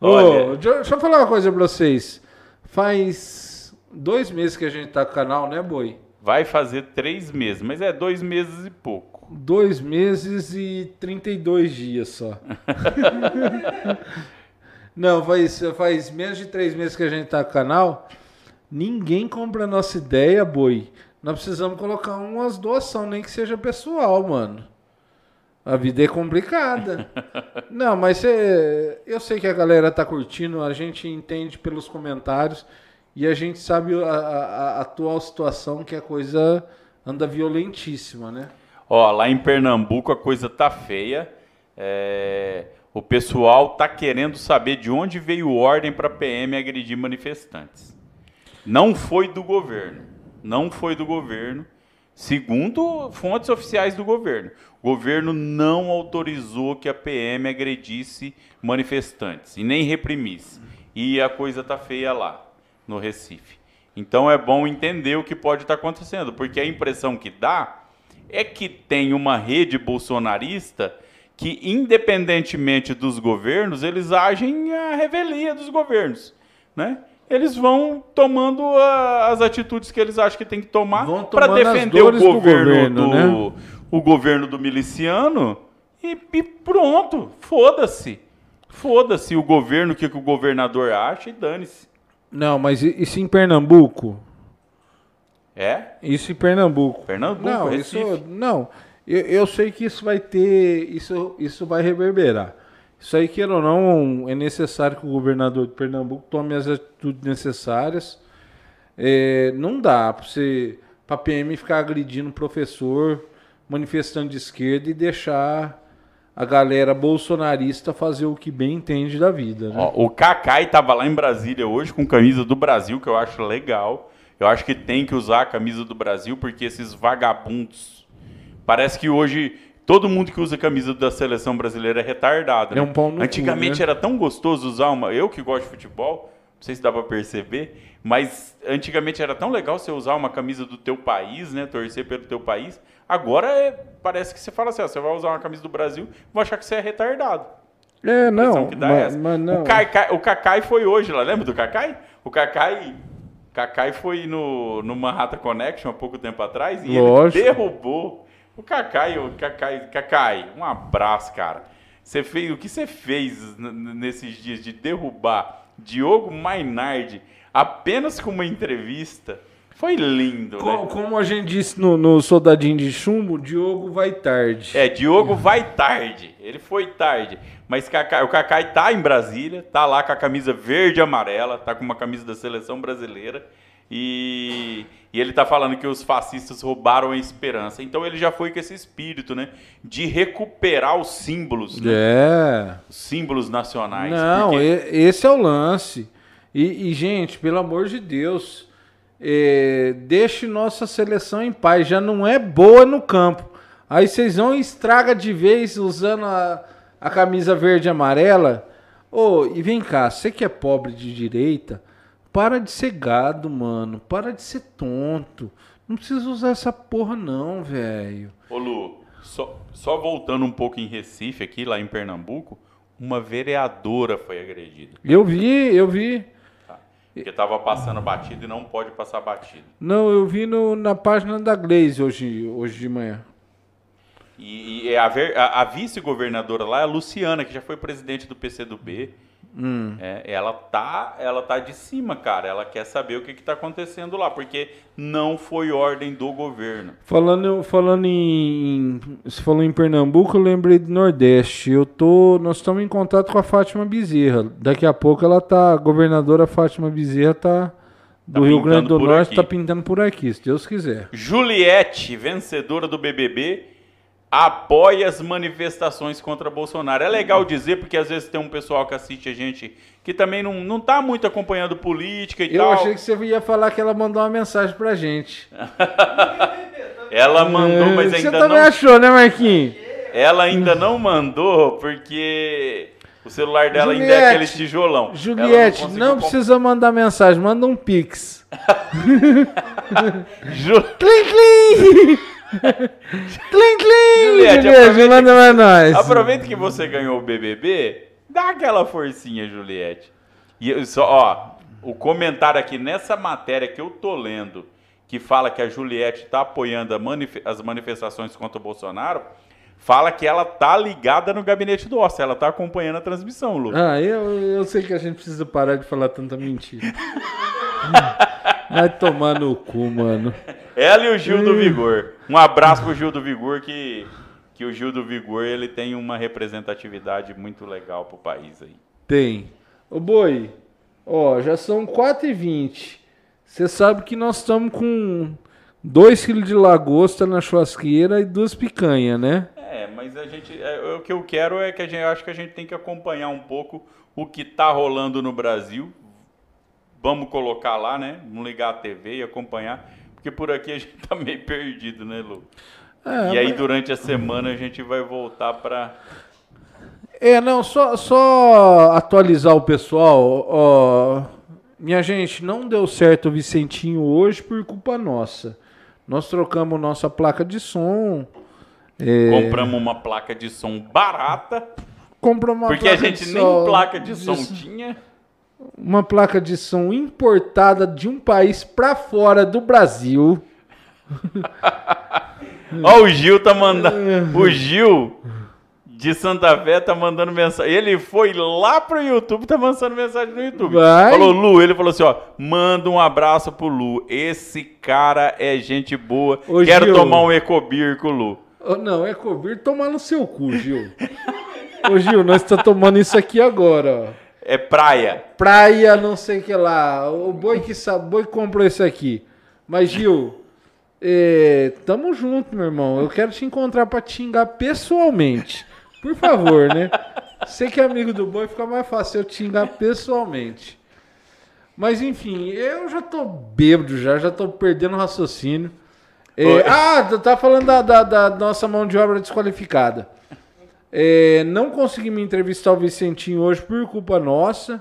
Olha, deixa deixa eu falar uma coisa pra vocês. Faz dois meses que a gente tá com o canal, né, Boi? Vai fazer três meses, mas é dois meses e pouco. Dois meses e 32 dias só. Não, faz, faz menos de três meses que a gente tá no canal. Ninguém compra a nossa ideia, boi. Nós precisamos colocar umas doações, nem que seja pessoal, mano. A vida é complicada. Não, mas cê- eu sei que a galera tá curtindo, a gente entende pelos comentários e a gente sabe a, a- a atual situação que a coisa anda violentíssima, né? Ó, lá em Pernambuco a coisa tá feia. É, O pessoal tá querendo saber de onde veio ordem para PM agredir manifestantes. Não foi do governo. Não foi do governo. Segundo fontes oficiais do governo, o governo não autorizou que a PM agredisse manifestantes e nem reprimisse. E a coisa tá feia lá, no Recife. Então é bom entender o que pode estar acontecendo, porque a impressão que dá é que tem uma rede bolsonarista que, independentemente dos governos, eles agem à revelia dos governos, né? Eles vão tomando a- as atitudes que eles acham que tem que tomar para defender o dores do governo do, governo, né? o governo do miliciano e, e pronto, foda-se. Foda-se o governo, o que, que o governador acha e dane-se. Não, mas isso em Pernambuco? É? Isso em Pernambuco. Pernambuco, Não, Recife. isso não. Eu, eu sei que isso vai ter, isso, isso vai reverberar. Isso aí, queira ou não, é necessário que o governador de Pernambuco tome as atitudes necessárias. É, não dá para você, para PM ficar agredindo professor, manifestante de esquerda e deixar a galera bolsonarista fazer o que bem entende da vida. Né? Ó, o Kakai tava lá em Brasília hoje com camisa do Brasil, que eu acho legal. Eu acho que tem que usar a camisa do Brasil, porque esses vagabundos. Parece que hoje todo mundo que usa a camisa da seleção brasileira é retardado. É né? um pau no cu, Antigamente né? era tão gostoso usar uma. Eu que gosto de futebol, não sei se dá pra perceber, mas antigamente era tão legal você usar uma camisa do teu país, né? Torcer pelo teu país. Agora é- parece que você fala assim: ó, você vai usar uma camisa do Brasil, vou achar que você é retardado. É, não, é mas, essa. mas não. O, Kakai, o foi hoje lá, lembra do Kakai? O Kakai, Kakai foi no, no Manhattan Connection há pouco tempo atrás e Lógico. ele derrubou. O Kakai, o Kakai, Kakai, um abraço, cara. Você fez o que você fez nesses dias de derrubar Diogo Mainardi apenas com uma entrevista? Foi lindo, Co- né? Como a gente disse no, no Soldadinho de Chumbo, Diogo vai tarde. É, Diogo vai tarde. Ele foi tarde. Mas o Kakai tá em Brasília, tá lá com a camisa verde e amarela, tá com uma camisa da seleção brasileira. E, e ele tá falando que os fascistas roubaram a esperança. Então ele já foi com esse espírito, né? De recuperar os símbolos, né? É. Os símbolos nacionais. Não, porque- esse é o lance. E, e, gente, pelo amor de Deus, é, deixe nossa seleção em paz. Já não é boa no campo. Aí vocês vão e estraga de vez usando a, a camisa verde e amarela. Ô, e vem cá, você que é pobre de direita, para de ser gado, mano. Para de ser tonto. Não precisa usar essa porra, não, velho. Ô Lu, só, só voltando um pouco em Recife, aqui, lá em Pernambuco, uma vereadora foi agredida. Eu vi, eu vi. Porque tava passando batido e não pode passar batido. Não, eu vi no- na página da Glaze hoje, hoje de manhã. E, e a, ver- a- a vice-governadora lá é a Luciana, que já foi presidente do PCdoB. Hum. É, ela tá, ela tá de cima, cara. Ela quer saber o que, que tá acontecendo lá, porque não foi ordem do governo. Falando, falando em. Você falou em Pernambuco, eu lembrei do Nordeste. Eu tô. Nós estamos em contato com a Fátima Bezerra. Daqui a pouco ela tá. A governadora Fátima Bezerra tá. Do Tá Rio Grande do Norte, aqui. tá pintando por aqui, se Deus quiser. Juliette, vencedora do BBB, apoia as manifestações contra Bolsonaro. É legal dizer, porque às vezes tem um pessoal que assiste a gente que também não, não tá muito acompanhando política e Eu tal. achei que você ia falar que ela mandou uma mensagem pra gente. Ela mandou, mas É, Você ainda também não achou, né, Marquinhos? Ela ainda não mandou porque o celular dela ainda é Juliette, aquele tijolão. Juliette, não, comp- precisa mandar mensagem, manda um pix. Ju- Clim, clim! clim, clim! Juliette, manda nós. Aproveita que você ganhou o BBB, dá aquela forcinha, Juliette. E eu só, ó, o comentário aqui nessa matéria que eu tô lendo, que fala que a Juliette tá apoiando manif- as manifestações contra o Bolsonaro, fala que ela tá ligada no gabinete do Oscar, ela tá acompanhando a transmissão, Lu. Ah, eu, eu sei que a gente precisa parar de falar tanta mentira. Vai tomar no cu, mano. Ela e o Gil do Vigor. Um abraço pro Gil do Vigor, que, que o Gil do Vigor ele tem uma representatividade muito legal pro país aí. Tem. Ô boi, ó, já são 4h20. Você sabe que nós estamos com 2 kg de lagosta na churrasqueira e duas picanhas, né? É, mas a gente. é, o que eu quero é que a gente. Eu acho que a gente tem que acompanhar um pouco o que tá rolando no Brasil. Vamos colocar lá, né? Vamos ligar a TV e acompanhar. Porque por aqui a gente tá meio perdido, né, Lu? É, e aí mas- durante a semana a gente vai voltar pra. É, não, só, só atualizar o pessoal. Ó, minha gente, não deu certo o Vicentinho hoje por culpa nossa. Nós trocamos nossa placa de som. é, Compramos uma placa de som barata. compramos uma Porque a placa gente de nem som- placa de som som- tinha. Uma placa de som importada de um país pra fora do Brasil. Ó, o Gil tá mandando. O Gil de Santa Fé tá mandando mensagem. Ele foi lá pro YouTube, tá mandando mensagem no YouTube. Vai. Falou, Lu, ele falou assim: ó, manda um abraço pro Lu. Esse cara é gente boa. Ô, Quero Gil. tomar um Ecobir com o Lu. Ô, Não, é cobrir tomar no seu cu, Gil. Ô, Gil, nós estamos tomando isso aqui agora, ó. É praia. Praia, não sei o que lá. O boi que sabe, o boi que comprou isso aqui. Mas, Gil, é, tamo junto, meu irmão. Eu quero te encontrar pra te xingar pessoalmente. Por favor, né? Você que é amigo do boi, fica mais fácil eu te xingar pessoalmente. Mas, enfim, eu já tô bêbado já, já tô perdendo o raciocínio. É, ah, tu tá falando da, da- da nossa mão de obra desqualificada. É, não consegui me entrevistar o Vicentinho hoje por culpa nossa.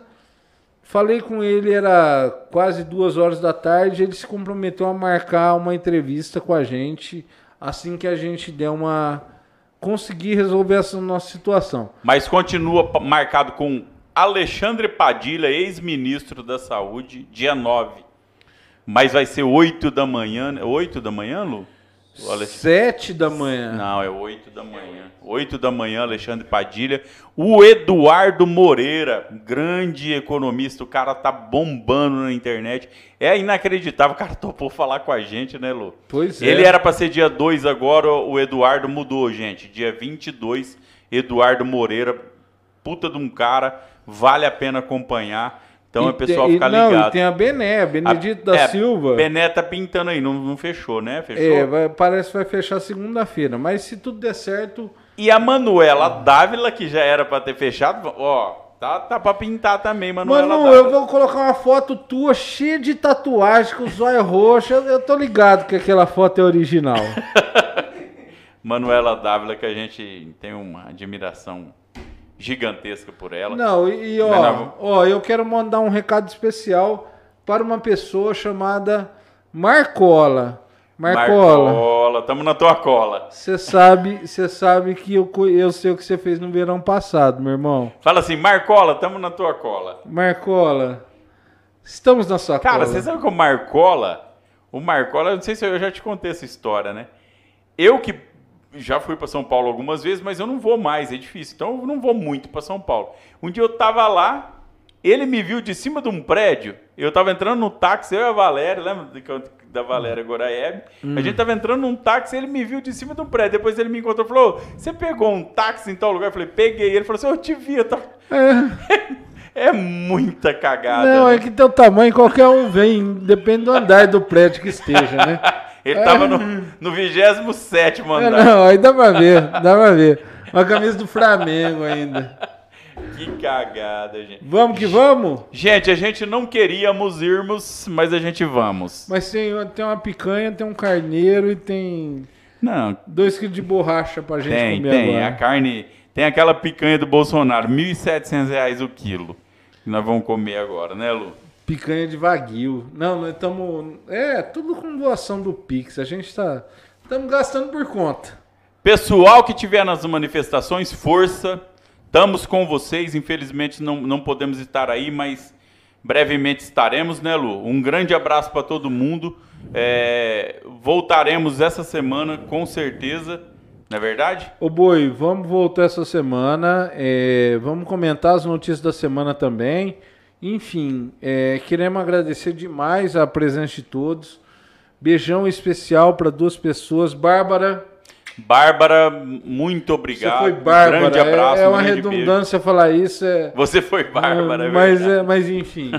Falei com ele, era quase duas horas da tarde. Ele se comprometeu a marcar uma entrevista com a gente assim que a gente der uma. conseguir resolver essa nossa situação. Mas continua marcado com Alexandre Padilha, ex-ministro da Saúde, dia 9. Mas vai ser 8 da manhã. né? 8 da manhã, Lu? O Sete da manhã. Não, é 8 da manhã. 8 da manhã, Alexandre Padilha. O Eduardo Moreira, grande economista, o cara tá bombando na internet. É inacreditável, o cara topou falar com a gente, né, Lu? Pois é. Ele era para ser dia 2 agora, o Eduardo mudou, gente. Dia 22, Eduardo Moreira, puta de um cara, vale a pena acompanhar. Então E é o pessoal tem- ficar não, ligado. e tem a Bené, Benedito da é, Silva. Bené tá pintando aí, não, não fechou, né? Fechou? É, vai- parece que vai fechar segunda-feira. Mas se tudo der certo, E a Manuela Dávila, que já era pra ter fechado, ó, tá, tá pra pintar também, Manuela Mano, Dávila. eu vou colocar uma foto tua cheia de tatuagem com o zóio roxo. Eu, eu tô ligado que aquela foto é original. Manuela Dávila, que a gente tem uma admiração gigantesca por ela. Não, e, ó, ó, eu quero mandar um recado especial para uma pessoa chamada Marcola. Marcola, Marcola, tamo na tua cola. você sabe, você sabe que eu, eu sei o que você fez no verão passado, meu irmão. Fala assim, Marcola, tamo na tua cola. Marcola, estamos na sua Cara, cola. você sabe que o Marcola, o Marcola, eu não sei se eu já te contei essa história, né? Eu que já fui para São Paulo algumas vezes, mas eu não vou mais, é difícil. Então eu não vou muito para São Paulo. Um dia eu tava lá, ele me viu de cima de um prédio. Eu tava entrando no táxi, eu e a Valéria, lembra da Valéria Goraeb? A gente tava entrando num táxi, ele me viu de cima de um prédio. Depois ele me encontrou e falou: Você pegou um táxi em tal lugar? Eu falei: Peguei. Ele falou assim: Eu te vi. Eu tava... É muita cagada. Não, né? é que teu tamanho qualquer um vem, depende do andar do prédio que esteja, né? Ele tava no, no 27 É, andar. não, aí dá pra ver, dá pra ver. Uma camisa do Flamengo ainda. Que cagada, gente. Vamos que vamos? Gente, a gente não queríamos irmos, mas a gente vamos. Mas tem, tem uma picanha, tem um carneiro e tem Não, dois quilos de borracha pra gente tem, comer tem. agora. A carne. Tem aquela picanha do Bolsonaro, 1.700 reais o quilo. Que nós vamos comer agora, né, Lu? Picanha de vaguio. Não, nós estamos. É, tudo com doação do Pix. A gente tá. Estamos gastando por conta. Pessoal que tiver nas manifestações, força. Estamos com vocês. Infelizmente não, não podemos estar aí, mas brevemente estaremos, né, Lu? Um grande abraço para todo mundo. É, voltaremos essa semana, com certeza. Não é verdade? Ô Boi, vamos voltar essa semana. é, vamos comentar as notícias da semana também. Enfim, é, queremos agradecer demais a presença de todos. Beijão especial para duas pessoas. Bárbara, Bárbara, muito obrigado. você foi Bárbara. Um grande abraço. é, é um uma beijo. redundância falar isso. É, Você foi Bárbara, é mas, é, mas enfim.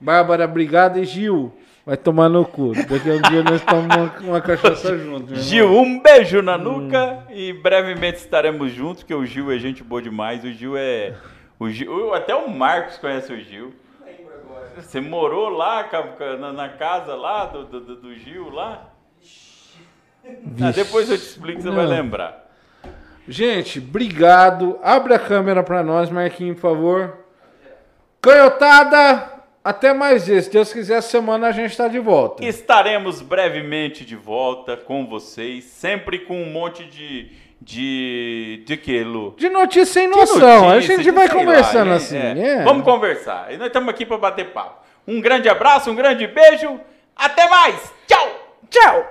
Bárbara, obrigado. E Gil, vai tomar no cu. Daqui a um dia nós tomamos uma, uma cachaça junto. Gil, um beijo na Hum. nuca e brevemente estaremos juntos, porque o Gil é gente boa demais. O Gil é. O Gil, até o Marcos conhece o Gil. Você morou lá na, casa lá do, do, do- Gil lá? Ah, depois eu te explico, você vai Não. lembrar. Gente, obrigado. Abre a câmera pra nós, Marquinhos, por favor. Canhotada, até mais vezes. Se Deus quiser, semana a gente tá de volta. Estaremos brevemente de volta com vocês, sempre com um monte de. De. de que, Lu? De notícia sem noção. a notícia, gente de vai sei lá, conversando é, assim. é. é. Vamos conversar. E nós estamos aqui para bater papo. Um grande abraço, um grande beijo. Até mais. Tchau. Tchau.